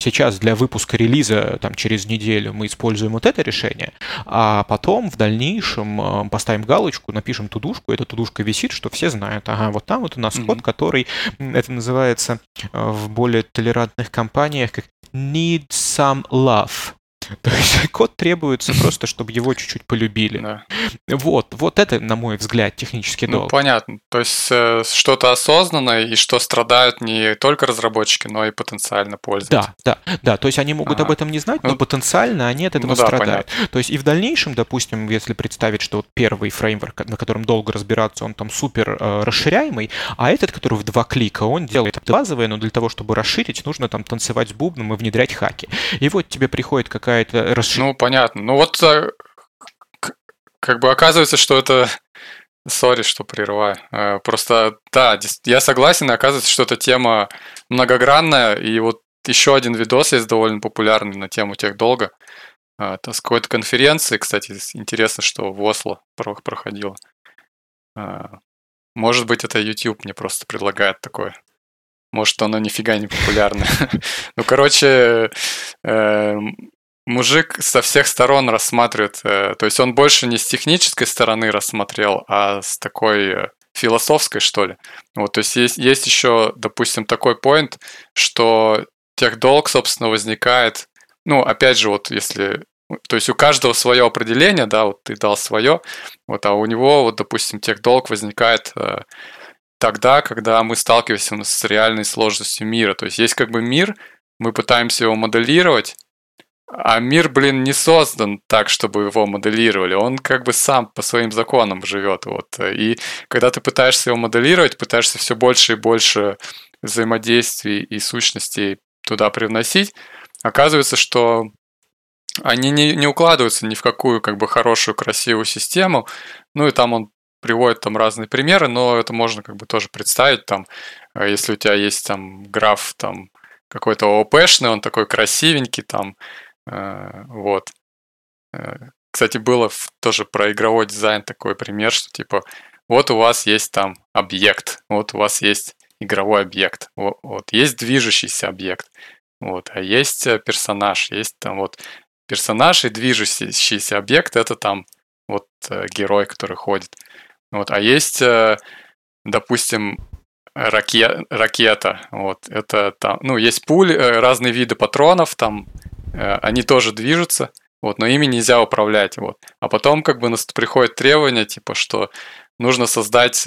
сейчас для выпуска релиза там, через неделю мы используем вот это решение, а потом в дальнейшем э, поставим галочку, напишем тудушку, эта тудушка висит, что все знают, ага, вот там вот у нас mm-hmm. код, который, это называется э, в более толерантных компаниях как need some love. (laughs) То есть код требуется (laughs) просто, чтобы его чуть-чуть полюбили. Да. Вот, вот это, на мой взгляд, технический ну, долг. Ну, понятно. То есть э, что-то осознанное, и что страдают не только разработчики, но и потенциально пользователи. Да, да, да. То есть они могут ага. об этом не знать, но ну, потенциально они от этого ну, да, страдают. Понятно. То есть и в дальнейшем, допустим, если представить, что вот первый фреймворк, на котором долго разбираться, он там супер э, расширяемый, а этот, который в два клика, он делает базовое, но для того, чтобы расширить, нужно там танцевать с бубном и внедрять хаки. И вот тебе приходит какая какая-то расширение. Ну, понятно. Ну вот э, как бы оказывается, что это... (laughs) Сори, что прерываю. Э, просто, да, я согласен, оказывается, что эта тема многогранная, и вот еще один видос есть довольно популярный на тему тех долга. Э, это с какой-то конференции, кстати, интересно, что в Осло проходило. Может быть, это YouTube мне просто предлагает такое. Может, оно нифига не популярное. (laughs) Ну, короче, мужик со всех сторон рассматривает, э, то есть он больше не с технической стороны рассмотрел, а с такой э, философской, что ли. Вот, то есть есть, есть еще, допустим, такой поинт, что техдолг, собственно, возникает, ну, опять же, вот если то есть у каждого свое определение, да, вот ты дал свое, вот, а у него, вот, допустим, техдолг возникает, э, тогда, когда мы сталкиваемся с реальной сложностью мира. То есть есть как бы мир, мы пытаемся его моделировать, а мир, блин, не создан так, чтобы его моделировали. Он как бы сам по своим законам живет. Вот. И когда ты пытаешься его моделировать, пытаешься все больше и больше взаимодействий и сущностей туда привносить, оказывается, что они не, не укладываются ни в какую как бы хорошую, красивую систему. Ну и там он приводит там разные примеры, но это можно как бы тоже представить там, э, если у тебя есть там граф там какой-то ООПшный, он такой красивенький там, вот. Э, кстати, было тоже про игровой дизайн такой пример, что типа вот у вас есть там объект, вот у вас есть игровой объект, вот, вот есть движущийся объект, вот, а есть персонаж, есть там вот персонаж и движущийся объект это там вот герой, который ходит. Вот, а есть, э, допустим, раке, ракета. Вот, это там, ну, есть пули, э, разные виды патронов, там э, они тоже движутся, вот, но ими нельзя управлять. Вот. А потом как бы приходит требование, типа, что нужно создать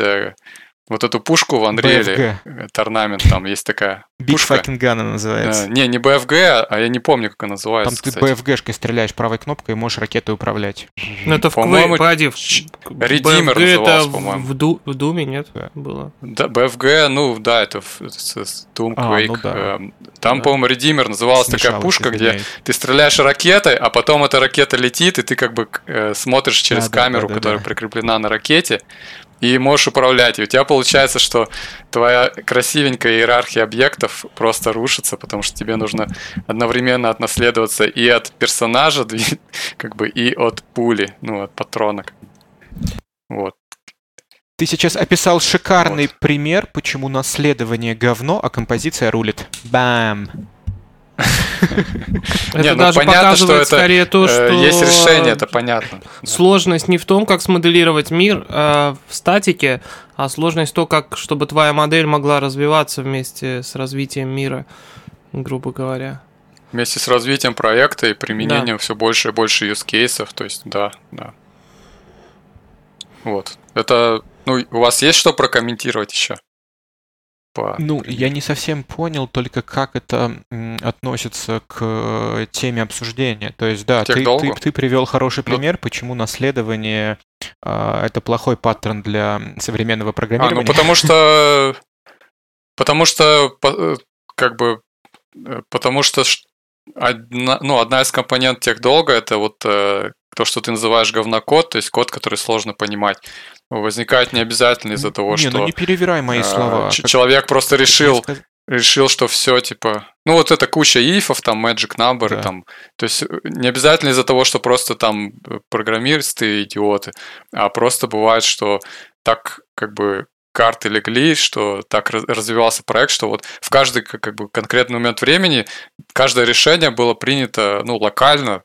вот эту пушку в Unreal, Торнамент, там есть такая Big пушка. fucking gun она называется. Э, не, не BFG, а я не помню, как она называется, Там ты BFG-шкой стреляешь правой кнопкой и можешь ракетой управлять. Ну это в по-моему, погоди, Redeemer назывался, по-моему. В, Ду, в Думе, нет? Да. Было. Да, BFG, ну да, это в, Doom а, Quake. Ну, да. Эм, там, да. по-моему, Redeemer называлась Смешалось, такая пушка, где ты стреляешь ракетой, а потом эта ракета летит, и ты как бы э, смотришь через да, камеру, да, да, которая да. прикреплена на ракете, и можешь управлять. И у тебя получается, что твоя красивенькая иерархия объектов просто рушится, потому что тебе нужно одновременно отнаследоваться и от персонажа, (laughs) как бы, и от пули, ну, от патрона. Вот. Ты сейчас описал шикарный вот. пример, почему наследование говно, а композиция рулит. Бам! Это ну, даже показывает скорее то, э, что есть решение, это понятно. Сложность не в том, как смоделировать мир а в статике, а сложность в том, как чтобы твоя модель могла развиваться вместе с развитием мира, грубо говоря. Вместе с развитием проекта и применением да. все больше и больше use кейсов, то есть да, да. Вот. Это, ну, у вас есть что прокомментировать еще? По... Ну, я не совсем понял только, как это относится к э, теме обсуждения. То есть, да, ты, ты, ты привел хороший ну пример, ну... почему наследование э, это плохой паттерн для современного программирования. А, ну потому что... (laughs) Потому что, э, как бы, э, потому что одна, ну, одна из компонент тех долга это вот то, что ты называешь говнокод, то есть код, который сложно понимать возникает не обязательно из-за того, не, что... ну не перевирай мои э, слова. Человек просто решил, решил, что все, типа... Ну, вот это куча ифов, там, magic number, да. там... То есть э, не обязательно из-за того, что просто там э, программисты идиоты, а просто бывает, что так как бы карты легли, что так развивался проект, что вот в каждый как бы конкретный момент времени каждое решение было принято ну, локально,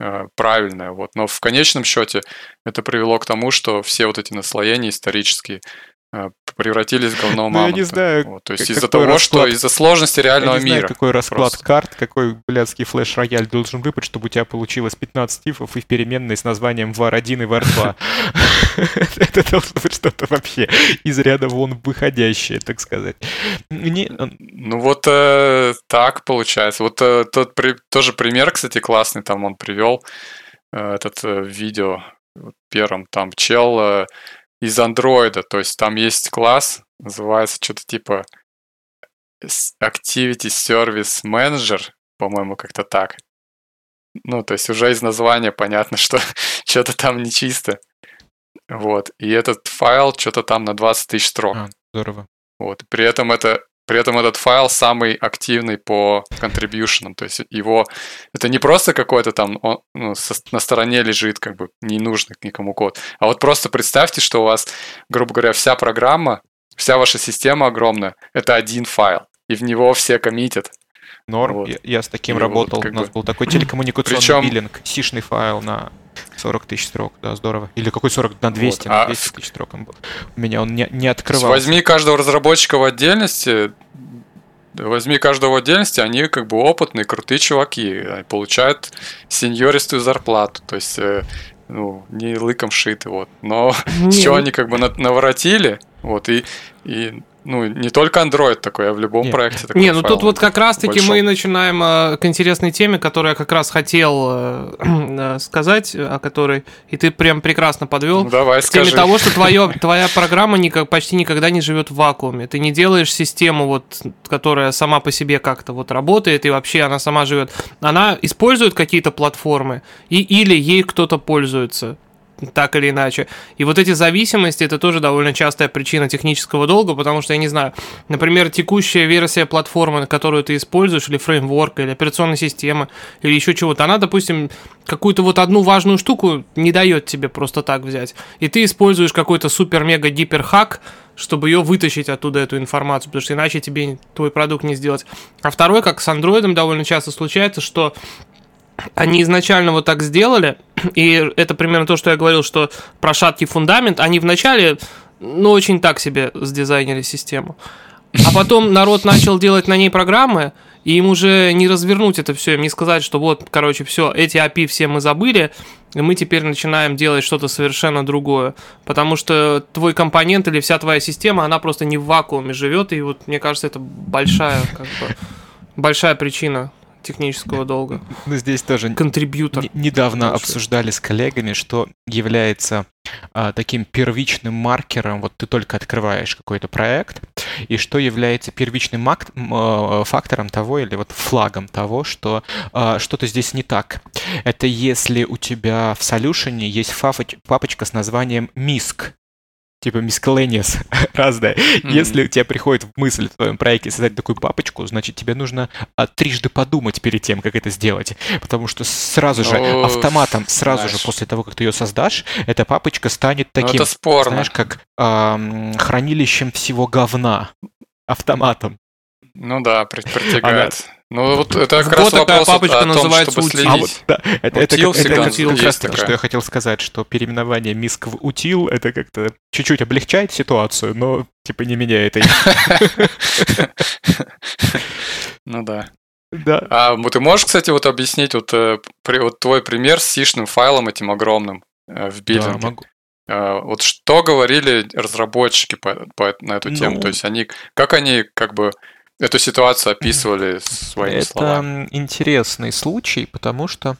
Э, правильное. Вот. Но в конечном счете это привело к тому, что все вот эти наслоения исторические превратились в говно мамонта. (laughs) Ну, я не знаю, вот, То есть из-за того, расклад... что из-за сложности реального я не мира. Знаю, какой расклад просто. карт, какой блядский флеш-рояль должен выпасть, чтобы у тебя получилось 15 тифов и в переменной с названием var1 и var2. (laughs) Это должно быть что-то вообще из ряда вон выходящее, так сказать. Ну вот э, так получается. Вот э, тот тоже пример, кстати, классный, там он привел э, этот видео первым. Там чел из андроида. То есть там есть класс, называется что-то типа Activity Service Manager, по-моему, как-то так. Ну, то есть уже из названия понятно, (laughs) что что-то там нечисто. Вот. И этот файл что-то там на 20 тысяч строк. А, здорово. Вот. При этом это при этом этот файл самый активный по contribution, то есть его это не просто какой-то там он, ну, со, на стороне лежит, как бы не нужный никому код, а вот просто представьте, что у вас, грубо говоря, вся программа, вся ваша система огромная, это один файл, и в него все коммитят. Норм, вот. я, я с таким и работал, вот, у нас бы... был такой телекоммуникационный Причем... биллинг, сишный файл на 40 тысяч строк, да, здорово. Или какой 40 на 200, вот. на 200 а... тысяч строк он был. У меня он не, не открывался. Возьми каждого разработчика в отдельности, возьми каждого в отдельности, они как бы опытные, крутые чуваки, получают сеньористую зарплату. То есть э, ну, не лыком шиты, вот. Но (laughs) все они как бы наворотили, вот, и, и ну, не только Android такой, а в любом Нет. проекте такой. Не, ну тут вот как раз-таки мы начинаем э, к интересной теме, которую я как раз хотел э, (clears throat) э, сказать, о которой и ты прям прекрасно подвел. Ну, давай, к теме скажи. того, что твое, (laughs) твоя программа никак, почти никогда не живет в вакууме. Ты не делаешь систему, вот, которая сама по себе как-то вот работает, и вообще она сама живет. Она использует какие-то платформы, и, или ей кто-то пользуется так или иначе. И вот эти зависимости это тоже довольно частая причина технического долга, потому что, я не знаю, например, текущая версия платформы, которую ты используешь, или фреймворка, или операционной системы, или еще чего-то, она, допустим, какую-то вот одну важную штуку не дает тебе просто так взять. И ты используешь какой-то супер-мега-гипер-хак, чтобы ее вытащить оттуда, эту информацию, потому что иначе тебе твой продукт не сделать. А второй, как с андроидом довольно часто случается, что они изначально вот так сделали, (clears throat) и это примерно то, что я говорил, что про шаткий фундамент, они вначале, ну, очень так себе сдизайнили систему. А потом народ начал делать на ней программы, и им уже не развернуть это все, им не сказать, что вот, короче, все, эти API все мы забыли, и мы теперь начинаем делать что-то совершенно другое. Потому что твой компонент или вся твоя система, она просто не в вакууме живет, и вот мне кажется, это большая, как бы, большая причина технического долга. Ну, здесь тоже контрибьютор. Недавно обсуждали с коллегами, что является а, таким первичным маркером, вот ты только открываешь какой-то проект, и что является первичным а, фактором того, или вот флагом того, что а, что-то здесь не так. Это если у тебя в солюшене есть папочка с названием MISC, типа miscellaneous (laughs) разное. Mm-hmm. Если у тебя приходит в мысль в твоем проекте создать такую папочку, значит, тебе нужно а, трижды подумать перед тем, как это сделать. Потому что сразу же, oh, автоматом, сразу знаешь. же после того, как ты ее создашь, эта папочка станет ну, таким, знаешь, как а, хранилищем всего говна автоматом. Ну да, притягает. Она... Ну вот это как раз такая вопрос папочка о, называется том, чтобы утил. А вот, да, это, это, утил это, это, это как раз таки, что я хотел сказать, что переименование МИСК в утил, это как-то чуть-чуть облегчает ситуацию, но типа не меняет ее. (laughs) Ну да. Да. А ты можешь, кстати, вот объяснить вот, э, вот твой пример с сишным файлом этим огромным э, в билдинге? Да, могу. Э, вот что говорили разработчики по, по, на эту тему? Ну, То есть они, как они как бы эту ситуацию описывали своими это словами. Это интересный случай, потому что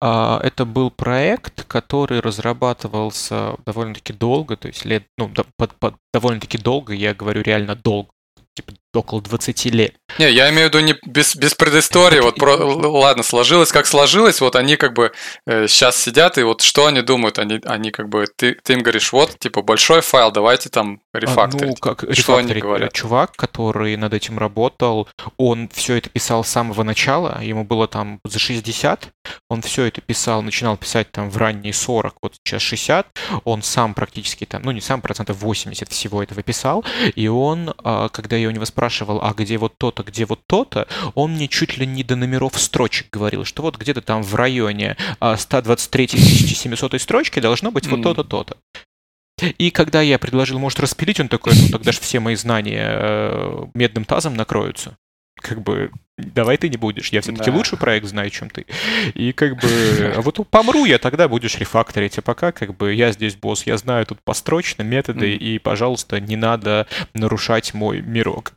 а, это был проект, который разрабатывался довольно-таки долго, то есть лет, ну, под, под, довольно-таки долго, я говорю реально долго, типа около 20 лет. Не, я имею в виду не без, без предыстории, вот про, ладно, сложилось как сложилось, вот они как бы э, сейчас сидят, и вот что они думают, они, они как бы, ты, ты им говоришь, вот, типа, большой файл, давайте там рефакторить. Ну, как что они говорят? Чувак, который над этим работал, он все это писал с самого начала, ему было там за 60, он все это писал, начинал писать там в ранние 40, вот сейчас 60, он сам практически там, ну не сам, процентов 80 всего этого писал, и он, а, когда я у него спрашивал, спрашивал, а где вот то-то, где вот то-то, он мне чуть ли не до номеров строчек говорил, что вот где-то там в районе 123 а, 700 строчки должно быть вот то-то, то-то. И когда я предложил, может, распилить, он такой, ну тогда же все мои знания э, медным тазом накроются как бы давай ты не будешь, я все-таки да. лучший проект знаю, чем ты. И как бы, а вот помру я, тогда будешь рефакторить, а пока как бы я здесь босс, я знаю тут построчно методы, mm. и, пожалуйста, не надо нарушать мой мирок.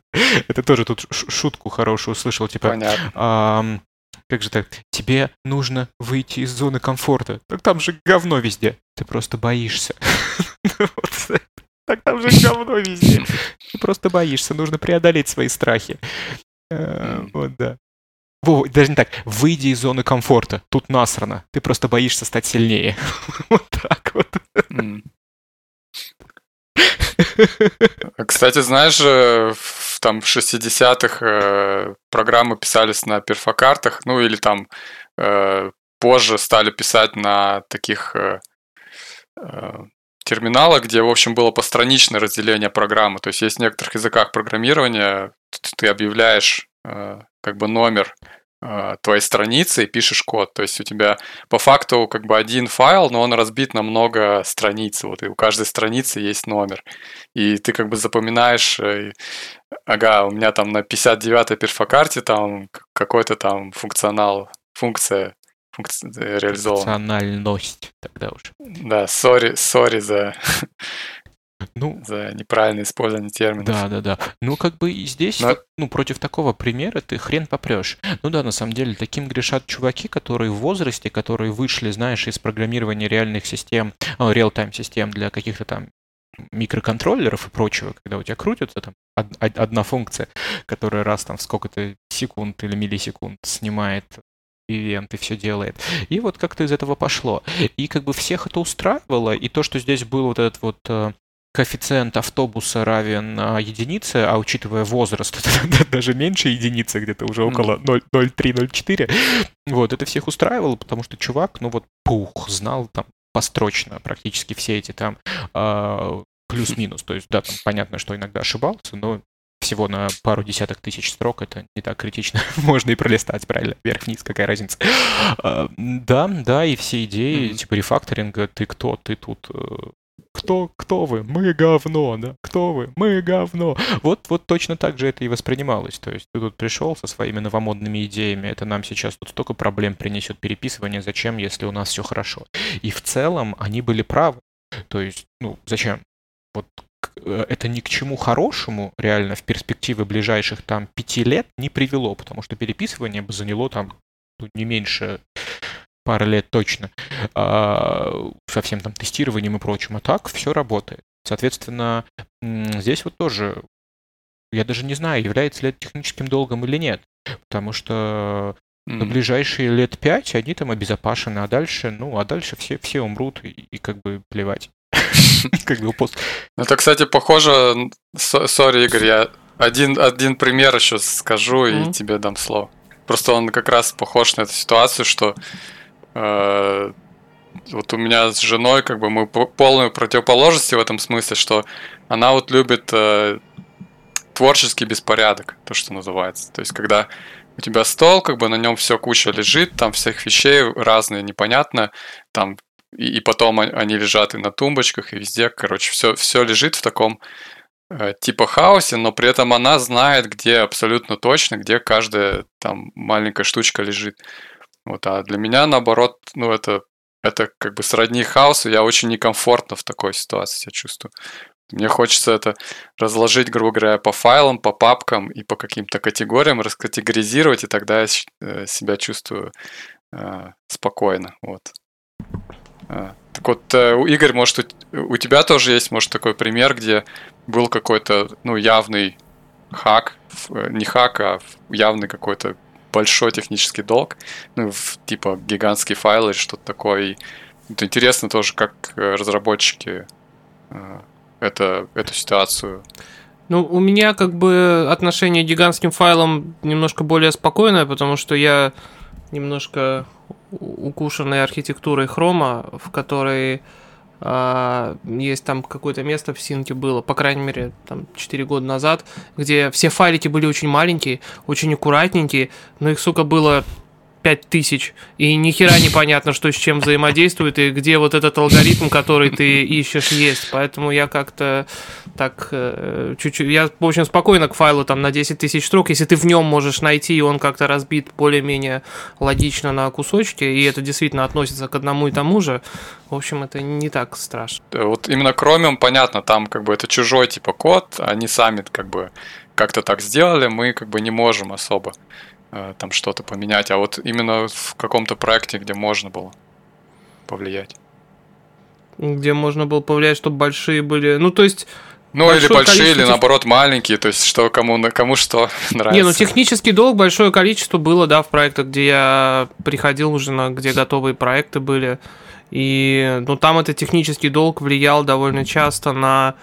Это тоже тут шутку хорошую услышал, типа... Понятно. как же так? Тебе нужно выйти из зоны комфорта. Так там же говно везде. Ты просто боишься. (laughs) Так там же говно везде. Ты просто боишься. Нужно преодолеть свои страхи. Э, вот, да. Во, даже не так. Выйди из зоны комфорта. Тут насрано. Ты просто боишься стать сильнее. (laughs) Вот так вот. (laughs) Кстати, знаешь, э, в там 60-х э, программы писались на перфокартах, ну или там позже стали писать на таких терминалах, где, в общем, было постраничное разделение программы. То есть есть в некоторых языках программирования ты объявляешь э, как бы номер э, твоей страницы и пишешь код. То есть у тебя по факту как бы один файл, но он разбит на много страниц. Вот, и у каждой страницы есть номер. И ты как бы запоминаешь, э, ага, у меня там на 59-й перфокарте там какой-то там функционал, функция функци... реализовано. Функциональность тогда уж. Да, сори, сори за (laughs) ну, за неправильное использование терминов. Да, да, да. Ну, как бы и здесь, Но... ну, против такого примера ты хрен попрешь. Ну да, на самом деле, таким грешат чуваки, которые в возрасте, которые вышли, знаешь, из программирования реальных систем, oh, real-time систем для каких-то там микроконтроллеров и прочего, когда у тебя крутится там одна функция, которая раз там в сколько-то секунд или миллисекунд снимает ивент и все делает. И вот как-то из этого пошло. И как бы всех это устраивало, и то, что здесь был вот этот вот э, коэффициент автобуса равен а, единице, а учитывая возраст, (laughs) это даже меньше единицы, где-то уже около 0,3-0,4, вот, это всех устраивало, потому что чувак, ну вот, пух, знал там построчно практически все эти там э, плюс-минус. То есть, да, там понятно, что иногда ошибался, но всего на пару десяток тысяч строк это не так критично. (laughs) Можно и пролистать, правильно, вверх-вниз, какая разница. А, да, да, и все идеи, типа рефакторинга, ты кто, ты тут э, кто, кто вы? Мы говно, да? Кто вы? Мы говно. Вот, вот точно так же это и воспринималось. То есть ты тут пришел со своими новомодными идеями, это нам сейчас тут столько проблем принесет переписывание, зачем, если у нас все хорошо. И в целом они были правы. То есть, ну, зачем? Вот э, это ни к чему хорошему реально в перспективе ближайших там пяти лет не привело, потому что переписывание бы заняло там ну, не меньше пара лет точно, а, со всем там тестированием и прочим, а так все работает. Соответственно, здесь вот тоже, я даже не знаю, является ли это техническим долгом или нет, потому что на ближайшие лет пять они там обезопасены, а дальше, ну, а дальше все, все умрут и, и как бы плевать. (laughs) Как бы пост. Ну, это, кстати, похоже... Сори, Игорь, я один, один пример еще скажу и тебе дам слово. Просто он как раз похож на эту ситуацию, что вот у меня с женой как бы мы полную противоположности в этом смысле, что она вот любит э, творческий беспорядок, то, что называется. То есть, когда у тебя стол, как бы на нем все куча лежит, там всех вещей разные, непонятно, там и, и потом они лежат и на тумбочках, и везде, короче, все, все лежит в таком э, типа хаосе, но при этом она знает, где абсолютно точно, где каждая там маленькая штучка лежит. Вот, а для меня, наоборот, ну, это, это как бы сродни хаосу, я очень некомфортно в такой ситуации себя чувствую. Мне хочется это разложить, грубо говоря, по файлам, по папкам и по каким-то категориям, раскатегоризировать, и тогда я э, себя чувствую э, спокойно. Вот. А, так вот, э, Игорь, может, у, тебя тоже есть, может, такой пример, где был какой-то, ну, явный хак, э, не хак, а явный какой-то большой технический долг, ну, в, типа гигантский файл или что-то такое. И интересно тоже, как э, разработчики э, это, эту ситуацию ну, у меня как бы отношение к гигантским файлам немножко более спокойное, потому что я немножко укушенной архитектурой хрома, в которой есть там какое-то место в Синке было, по крайней мере, там 4 года назад, где все файлики были очень маленькие, очень аккуратненькие, но их, сука, было 5000, и ни хера непонятно, что с чем взаимодействует, и где вот этот алгоритм, который ты ищешь, есть. Поэтому я как-то так э, чуть-чуть... Я, общем, спокойно к файлу там на 10 тысяч строк, если ты в нем можешь найти, и он как-то разбит более-менее логично на кусочки, и это действительно относится к одному и тому же, в общем, это не так страшно. Вот именно Chromium, понятно, там как бы это чужой типа код, они сами как бы как-то так сделали, мы как бы не можем особо Э, там что-то поменять, а вот именно в каком-то проекте, где можно было повлиять. Где можно было повлиять, чтобы большие были. Ну, то есть. Ну, или большие, или наоборот маленькие, то есть что кому, кому что (laughs) нравится. Не, ну технический долг большое количество было, да, в проектах, где я приходил уже на где готовые проекты были. И ну там это технический долг влиял довольно часто на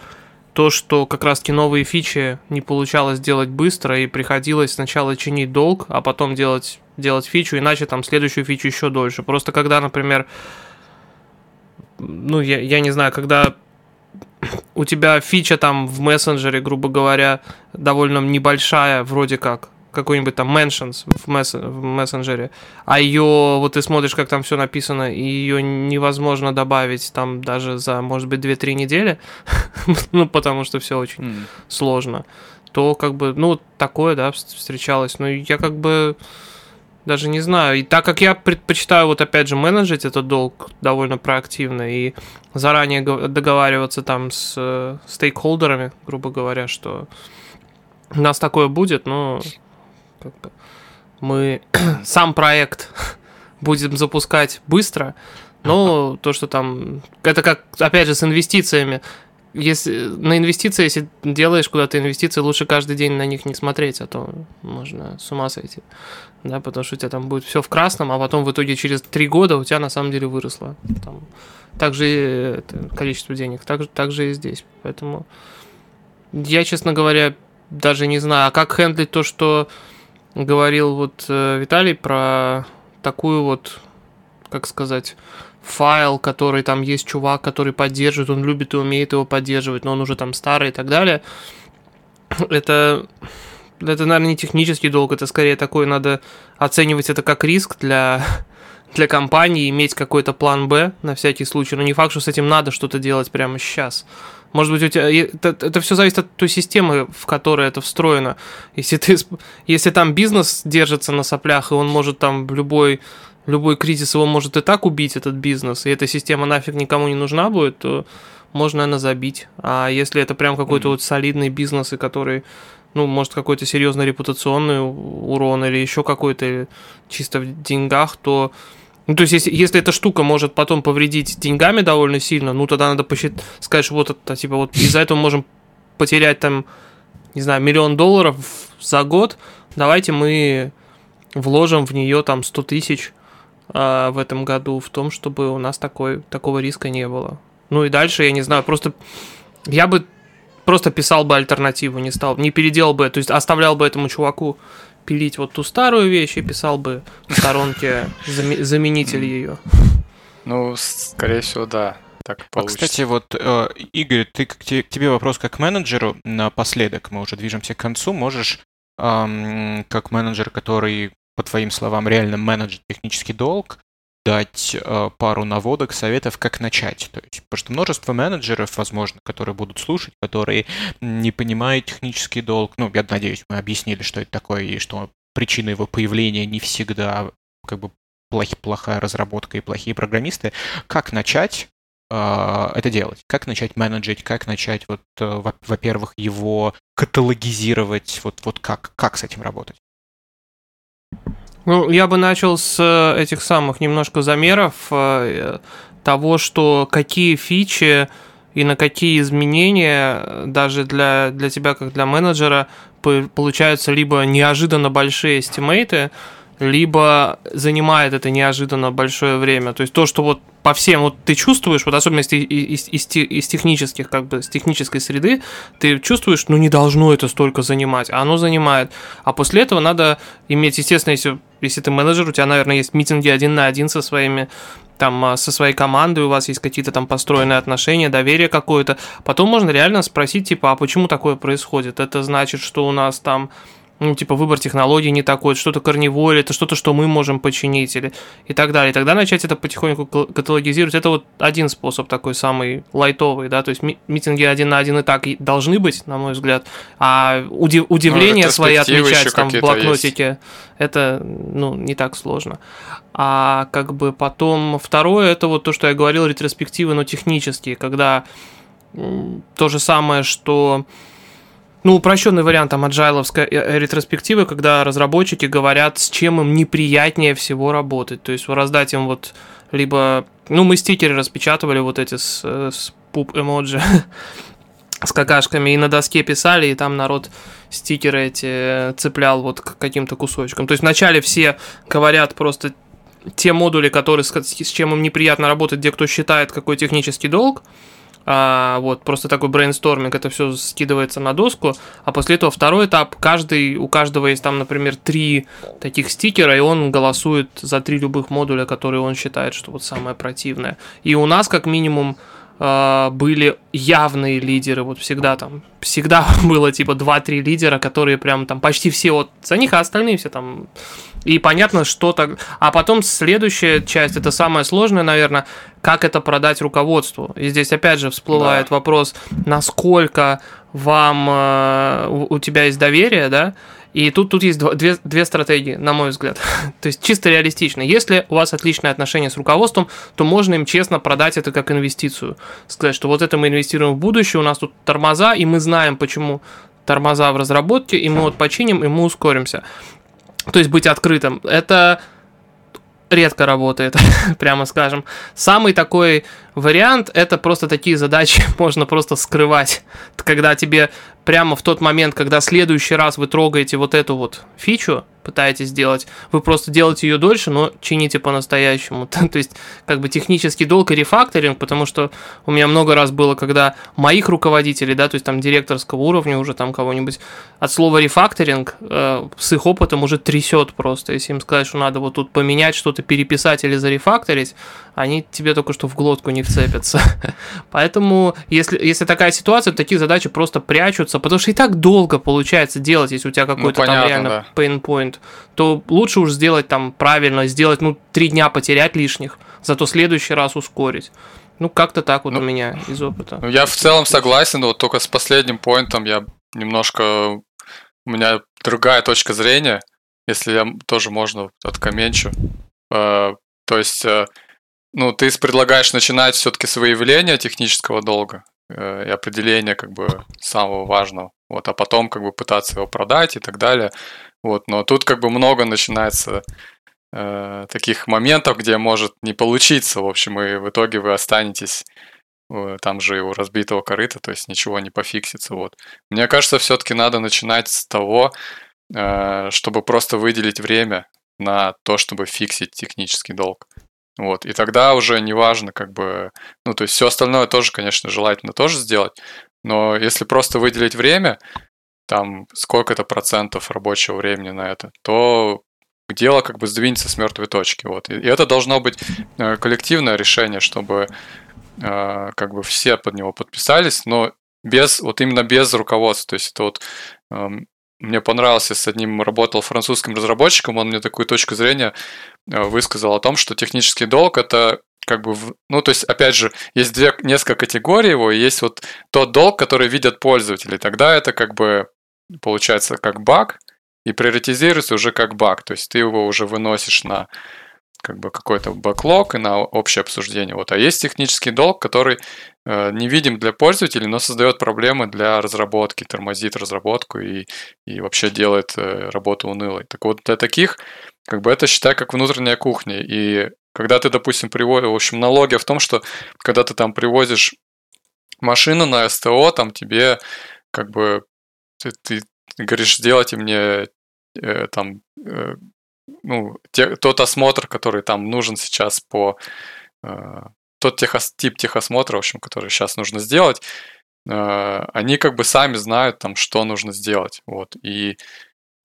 то, что как раз-таки новые фичи не получалось делать быстро, и приходилось сначала чинить долг, а потом делать, делать фичу, иначе там следующую фичу еще дольше. Просто когда, например, ну, я, я не знаю, когда у тебя фича там в мессенджере, грубо говоря, довольно небольшая, вроде как, какой-нибудь там mentions в, месс в мессенджере, а ее, вот ты смотришь, как там все написано, и ее невозможно добавить там даже за, может быть, 2-3 недели, (laughs) ну, потому что все очень mm. сложно, то как бы, ну, такое, да, встречалось. Но я как бы Даже не знаю. И так как я предпочитаю, вот опять же, менеджить этот долг довольно проактивно и заранее договариваться там с э, стейкхолдерами, грубо говоря, что у нас такое будет, но как бы мы (clears throat) сам проект (clears throat) будем запускать быстро, но то, что там... Это как, опять же, с инвестициями если на инвестиции, если делаешь куда-то инвестиции, лучше каждый день на них не смотреть, а то можно с ума сойти. Да, потому что у тебя там будет все в красном, а потом в итоге через три года у тебя на самом деле выросло. Там, также это, количество денег, так, так же и здесь. Поэтому я, честно говоря, даже не знаю, а как хендлить то, что говорил вот э, Виталий про такую вот, как сказать, файл, который там есть чувак, который поддерживает, он любит и умеет его поддерживать, но он уже там старый и так далее. Это, это наверное, не технический долг, это скорее такой, надо оценивать это как риск для, (laughs) для компании, иметь какой-то план Б на всякий случай, но не факт, что с этим надо что-то делать прямо сейчас. Может быть, у тебя это, это все зависит от той системы, в которой это встроено. Если ты, если там бизнес держится на соплях, и он может там любой любой кризис его может и так убить, этот бизнес, и эта система нафиг никому не нужна будет, то можно, наверное, забить. А если это прям какой-то mm-hmm. вот солидный бизнес, и который, ну, может, какой-то серьезный репутационный урон или еще какой-то чисто в деньгах, то ну, то есть, если, если эта штука может потом повредить деньгами довольно сильно, ну, тогда надо посчитать, сказать, что вот это, типа, вот из-за этого можем потерять там, не знаю, миллион долларов за год, давайте мы вложим в нее там 100 тысяч, э, в этом году в том, чтобы у нас такой, такого риска не было. Ну и дальше, я не знаю, просто я бы просто писал бы альтернативу, не стал, не переделал бы, то есть оставлял бы этому чуваку пилить вот ту старую вещь и писал бы в сторонке заменитель ее. Ну, скорее всего, да. Так а, получится. кстати, вот, э, Игорь, ты, к тебе вопрос как менеджеру напоследок, мы уже движемся к концу, можешь как менеджер, который по твоим словам, реально менеджер технический долг, дать э, пару наводок, советов, как начать. То есть, потому что множество менеджеров, возможно, которые будут слушать, которые не понимают технический долг. Ну, я надеюсь, мы объяснили, что это такое, и что причина его появления не всегда как бы плохи, плохая разработка и плохие программисты. Как начать э, это делать? Как начать менеджить? Как начать, вот, э, во-первых, его каталогизировать? Вот, вот как, как с этим работать? Ну, я бы начал с э, этих самых немножко замеров э, того, что какие фичи и на какие изменения даже для, для тебя, как для менеджера, получаются либо неожиданно большие эстимейты, либо занимает это неожиданно большое время. То есть то, что вот по всем, вот ты чувствуешь, вот особенно из, из, из, из технических, как бы, с технической среды, ты чувствуешь, ну не должно это столько занимать, а оно занимает. А после этого надо иметь, естественно, если, если ты менеджер, у тебя, наверное, есть митинги один на один со своими там а, со своей командой у вас есть какие-то там построенные отношения, доверие какое-то, потом можно реально спросить, типа, а почему такое происходит? Это значит, что у нас там ну, типа, выбор технологий не такой, что-то корневое, или это что-то, что мы можем починить, или и так далее. И тогда начать это потихоньку каталогизировать, это вот один способ такой самый лайтовый, да, то есть митинги один на один и так должны быть, на мой взгляд, а удив- удивление ну, свои отмечать там в блокнотике, есть. это, ну, не так сложно. А как бы потом второе, это вот то, что я говорил, ретроспективы, но технические, когда то же самое, что ну, упрощенный вариант там аджайловской э, э, ретроспективы, когда разработчики говорят, с чем им неприятнее всего работать. То есть раздать им вот либо... Ну, мы стикеры распечатывали вот эти с, э, с пуп эмоджи (laughs) с какашками и на доске писали, и там народ стикеры эти цеплял вот к каким-то кусочкам. То есть вначале все говорят просто те модули, которые с, с чем им неприятно работать, где кто считает какой технический долг, а, вот, просто такой брейнсторминг, это все скидывается на доску, а после этого второй этап, каждый, у каждого есть там, например, три таких стикера, и он голосует за три любых модуля, которые он считает, что вот самое противное. И у нас, как минимум, а, были явные лидеры, вот всегда там, всегда (laughs) было типа 2-3 лидера, которые прям там почти все вот за них, а остальные все там и понятно, что так. А потом следующая часть, это самое сложное, наверное, как это продать руководству. И здесь опять же всплывает да. вопрос, насколько вам э, у тебя есть доверие, да, И тут, тут есть две, две стратегии, на мой взгляд. (laughs) То есть чисто реалистично. Если у вас отличные отношения с руководством, то можно им честно продать это как инвестицию. Сказать, что вот это мы инвестируем в будущее, у нас тут тормоза, и мы знаем, почему тормоза в разработке, и мы вот починим, и мы ускоримся. То есть быть открытым. Это редко работает, (laughs) прямо скажем. Самый такой вариант это просто такие задачи (laughs) можно просто скрывать. Когда тебе прямо в тот момент, когда следующий раз вы трогаете вот эту вот фичу, пытаетесь сделать, вы просто делаете ее дольше, но чините по-настоящему. (laughs) То есть, как бы технический долг и рефакторинг, потому что у меня много раз было, когда моих руководителей, да, то есть там директорского уровня уже там кого-нибудь от слова рефакторинг э, с их опытом уже трясет просто. Если им сказать, что надо вот тут поменять что-то, переписать или зарефакторить, они тебе только что в глотку не вцепятся. (laughs) Поэтому, если, если такая ситуация, то такие задачи просто прячутся, потому что и так долго получается делать, если у тебя ну, какой-то ну, понятно, там реально да. pain point, то лучше уж сделать там правильно, сделать, ну, три дня потерять лишних, зато следующий раз ускорить. Ну, как-то так вот ну, у меня из опыта. Ну, я в целом согласен, но вот только с последним поинтом я немножко... У меня другая точка зрения, если я тоже можно откоменчу. Э, то есть э, ну, ты предлагаешь начинать все-таки с выявления технического долга э, и определения как бы самого важного, вот, а потом как бы пытаться его продать и так далее, вот, но тут как бы много начинается э, таких моментов, где может не получиться, в общем, и в итоге вы останетесь э, там же у разбитого корыта, то есть ничего не пофиксится, вот. Мне кажется, все-таки надо начинать с того, э, чтобы просто выделить время на то, чтобы фиксить технический долг. Вот, и тогда уже неважно, как бы, ну, то есть все остальное тоже, конечно, желательно тоже сделать, но если просто выделить время, там сколько-то процентов рабочего времени на это, то дело как бы сдвинется с мертвой точки. Вот. И это должно быть э, коллективное решение, чтобы э, как бы все под него подписались, но без, вот именно без руководства. То есть это вот эм, мне понравился, с одним работал французским разработчиком, он мне такую точку зрения э, высказал о том, что технический долг это как бы, ну, то есть, опять же, есть две, несколько категорий его, и есть вот тот долг, который видят пользователи, тогда это как бы получается как баг, и приоритизируется уже как баг, то есть ты его уже выносишь на как бы какой-то бэклог и на общее обсуждение. Вот. А есть технический долг, который э, не видим для пользователей, но создает проблемы для разработки, тормозит разработку и, и вообще делает э, работу унылой. Так вот, для таких, как бы это считай как внутренняя кухня. И когда ты, допустим, приводишь, в общем, налогия в том, что когда ты там привозишь машину на СТО, там тебе как бы ты, ты говоришь, сделайте мне э, там э, ну, те, тот осмотр, который там нужен сейчас по... Э, тот техос, тип техосмотра, в общем, который сейчас нужно сделать, э, они как бы сами знают там, что нужно сделать. Вот. И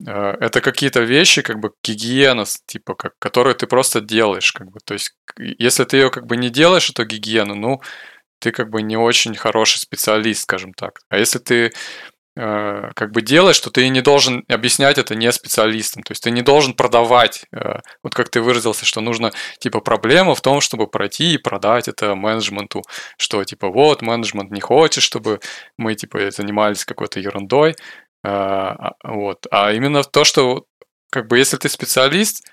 э, это какие-то вещи, как бы гигиена, типа, как, которые ты просто делаешь, как бы. То есть, если ты ее как бы не делаешь, эту гигиену, ну, ты как бы не очень хороший специалист, скажем так. А если ты как бы делать, что ты не должен объяснять это не специалистам. То есть ты не должен продавать, э, вот как ты выразился, что нужно, типа, проблема в том, чтобы пройти и продать это менеджменту, что, типа, вот, менеджмент не хочет, чтобы мы, типа, занимались какой-то ерундой, э, а, вот. А именно то, что, как бы, если ты специалист,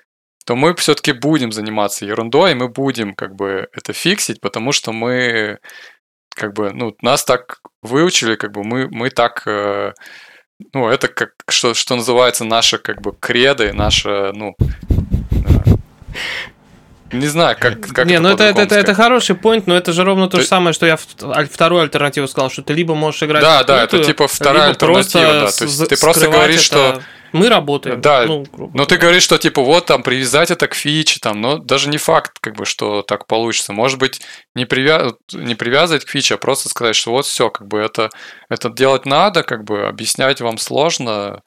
то мы все-таки будем заниматься ерундой, и мы будем, как бы, это фиксить, потому что мы как бы, ну, нас так выучили, как бы мы, мы так, э, ну, это как, что, что называется, наша, как бы, кредо наша, ну, э, не знаю, как, как Не, это ну это, это, это, это хороший point, но это же ровно то, то же самое, что я вторую альтернативу сказал, что ты либо можешь играть Да, да, это типа вторая альтернатива, да. То есть ты просто говоришь, это... что мы работаем. Да, ну, но ты говоришь, что типа вот там привязать это к фиче, там, но даже не факт, как бы, что так получится. Может быть, не, привя... не привязывать к фиче, а просто сказать, что вот все, как бы это, это делать надо, как бы объяснять вам сложно.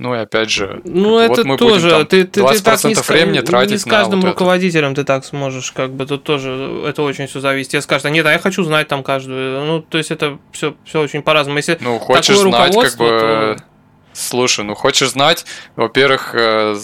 Ну и опять же, ну это вот мы тоже, будем, там, ты, ты, 20% ты так не, времени тратить не с каждым вот руководителем это. ты так сможешь, как бы тут тоже это очень все зависит. Скажут, а нет, а я хочу знать там каждую. Ну то есть это все, все очень по-разному. Если ну хочешь знать, как бы, то... Слушай, ну хочешь знать, во-первых, э,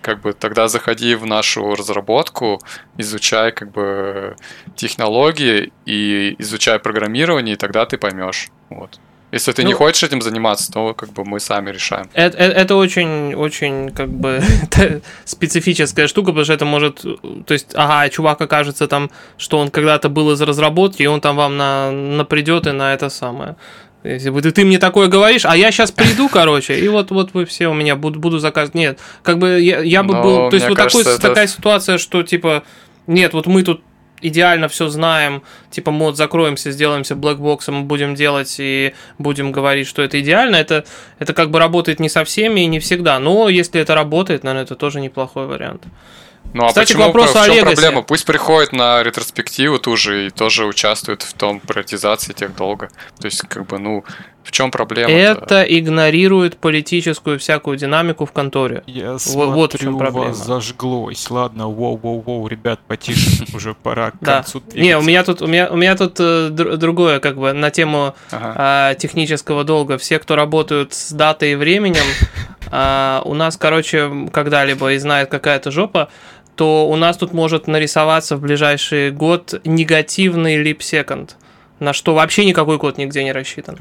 как бы тогда заходи в нашу разработку, изучай как бы технологии и изучай программирование, и тогда ты поймешь. Вот. Если ты ну, не хочешь этим заниматься, то как бы мы сами решаем. Это, это, это очень, очень как бы (laughs) специфическая штука, потому что это может, то есть, ага, чувак окажется там, что он когда-то был из разработки, и он там вам на, на придет и на это самое. Если бы ты, ты мне такое говоришь, а я сейчас приду, короче, и вот, вот вы все у меня буду, буду заказывать. Нет, как бы я, я бы Но был. То есть, вот кажется, такой, это... такая ситуация, что типа, нет, вот мы тут идеально все знаем, типа мы вот закроемся, сделаемся блэкбоксом, будем делать и будем говорить, что это идеально, это, это как бы работает не со всеми и не всегда. Но если это работает, наверное, это тоже неплохой вариант. Ну а Кстати, почему, к вопросу в чем о проблема? Пусть приходит на ретроспективу ту же и тоже участвует в том приоритизации тех долга. То есть, как бы, ну, в чем проблема? Это игнорирует политическую всякую динамику в конторе. Я вот, смотрю, вот в чем проблема. вас зажглось. Ладно, воу-воу-воу, ребят, потише, (laughs) уже пора к концу Не, у меня тут, у меня, у меня тут э, другое, как бы, на тему а, технического долга. Все, кто работают с датой и временем, (laughs) а, у нас, короче, когда-либо и знает какая-то жопа, то у нас тут может нарисоваться в ближайший год негативный лип-секонд на что вообще никакой код нигде не рассчитан.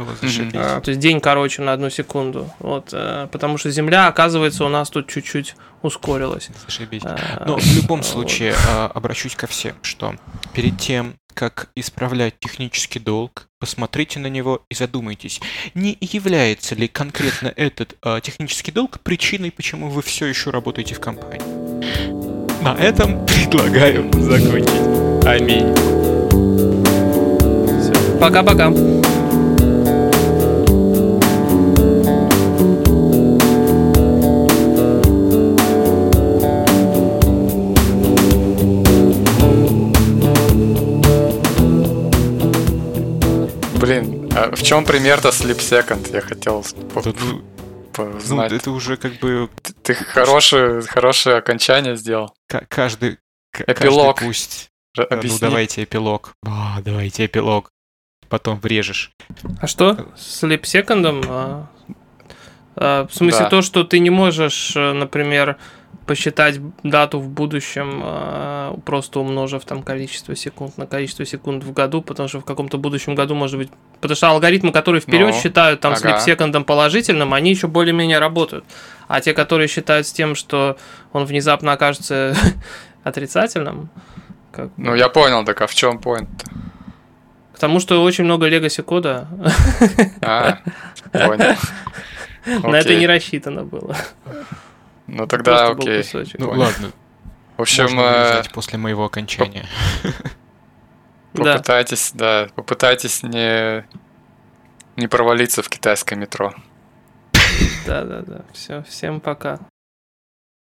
А, то есть день короче на одну секунду. Вот, э, потому что Земля, оказывается, у нас тут чуть-чуть ускорилась. Зашибись. А, Но в любом случае вот. обращусь ко всем, что перед тем, как исправлять технический долг, посмотрите на него и задумайтесь, не является ли конкретно этот э, технический долг причиной, почему вы все еще работаете в компании. На этом предлагаю закончить. Аминь. Пока-пока. Блин, а в чем пример-то Sleep Second? Я хотел ну, знать. Ну, это уже как бы... Ты, ты хорошее, хорошее окончание сделал. К- каждый... Эпилог. Каждый пусть... Э, ну, Объясни. Ну, давайте эпилог. О, давайте эпилог потом врежешь. А что? С липсекондом? А, а, в смысле да. то, что ты не можешь, э, например, посчитать дату в будущем, а, просто умножив там количество секунд на количество секунд в году, потому что в каком-то будущем году может быть... Потому что алгоритмы, которые вперед ну, считают там ага. с липсекондом положительным, они еще более-менее работают. А те, которые считают с тем, что он внезапно окажется (laughs) отрицательным... Как... Ну, я понял, так а в чем point Потому что очень много Legacy кода. А, понял. (laughs) На это не рассчитано было. Ну тогда окей. Ну ладно. В общем, э, после моего окончания. (laughs) Попытайтесь, да, попытайтесь не не провалиться в китайское метро. Да, да, да. Все, всем пока.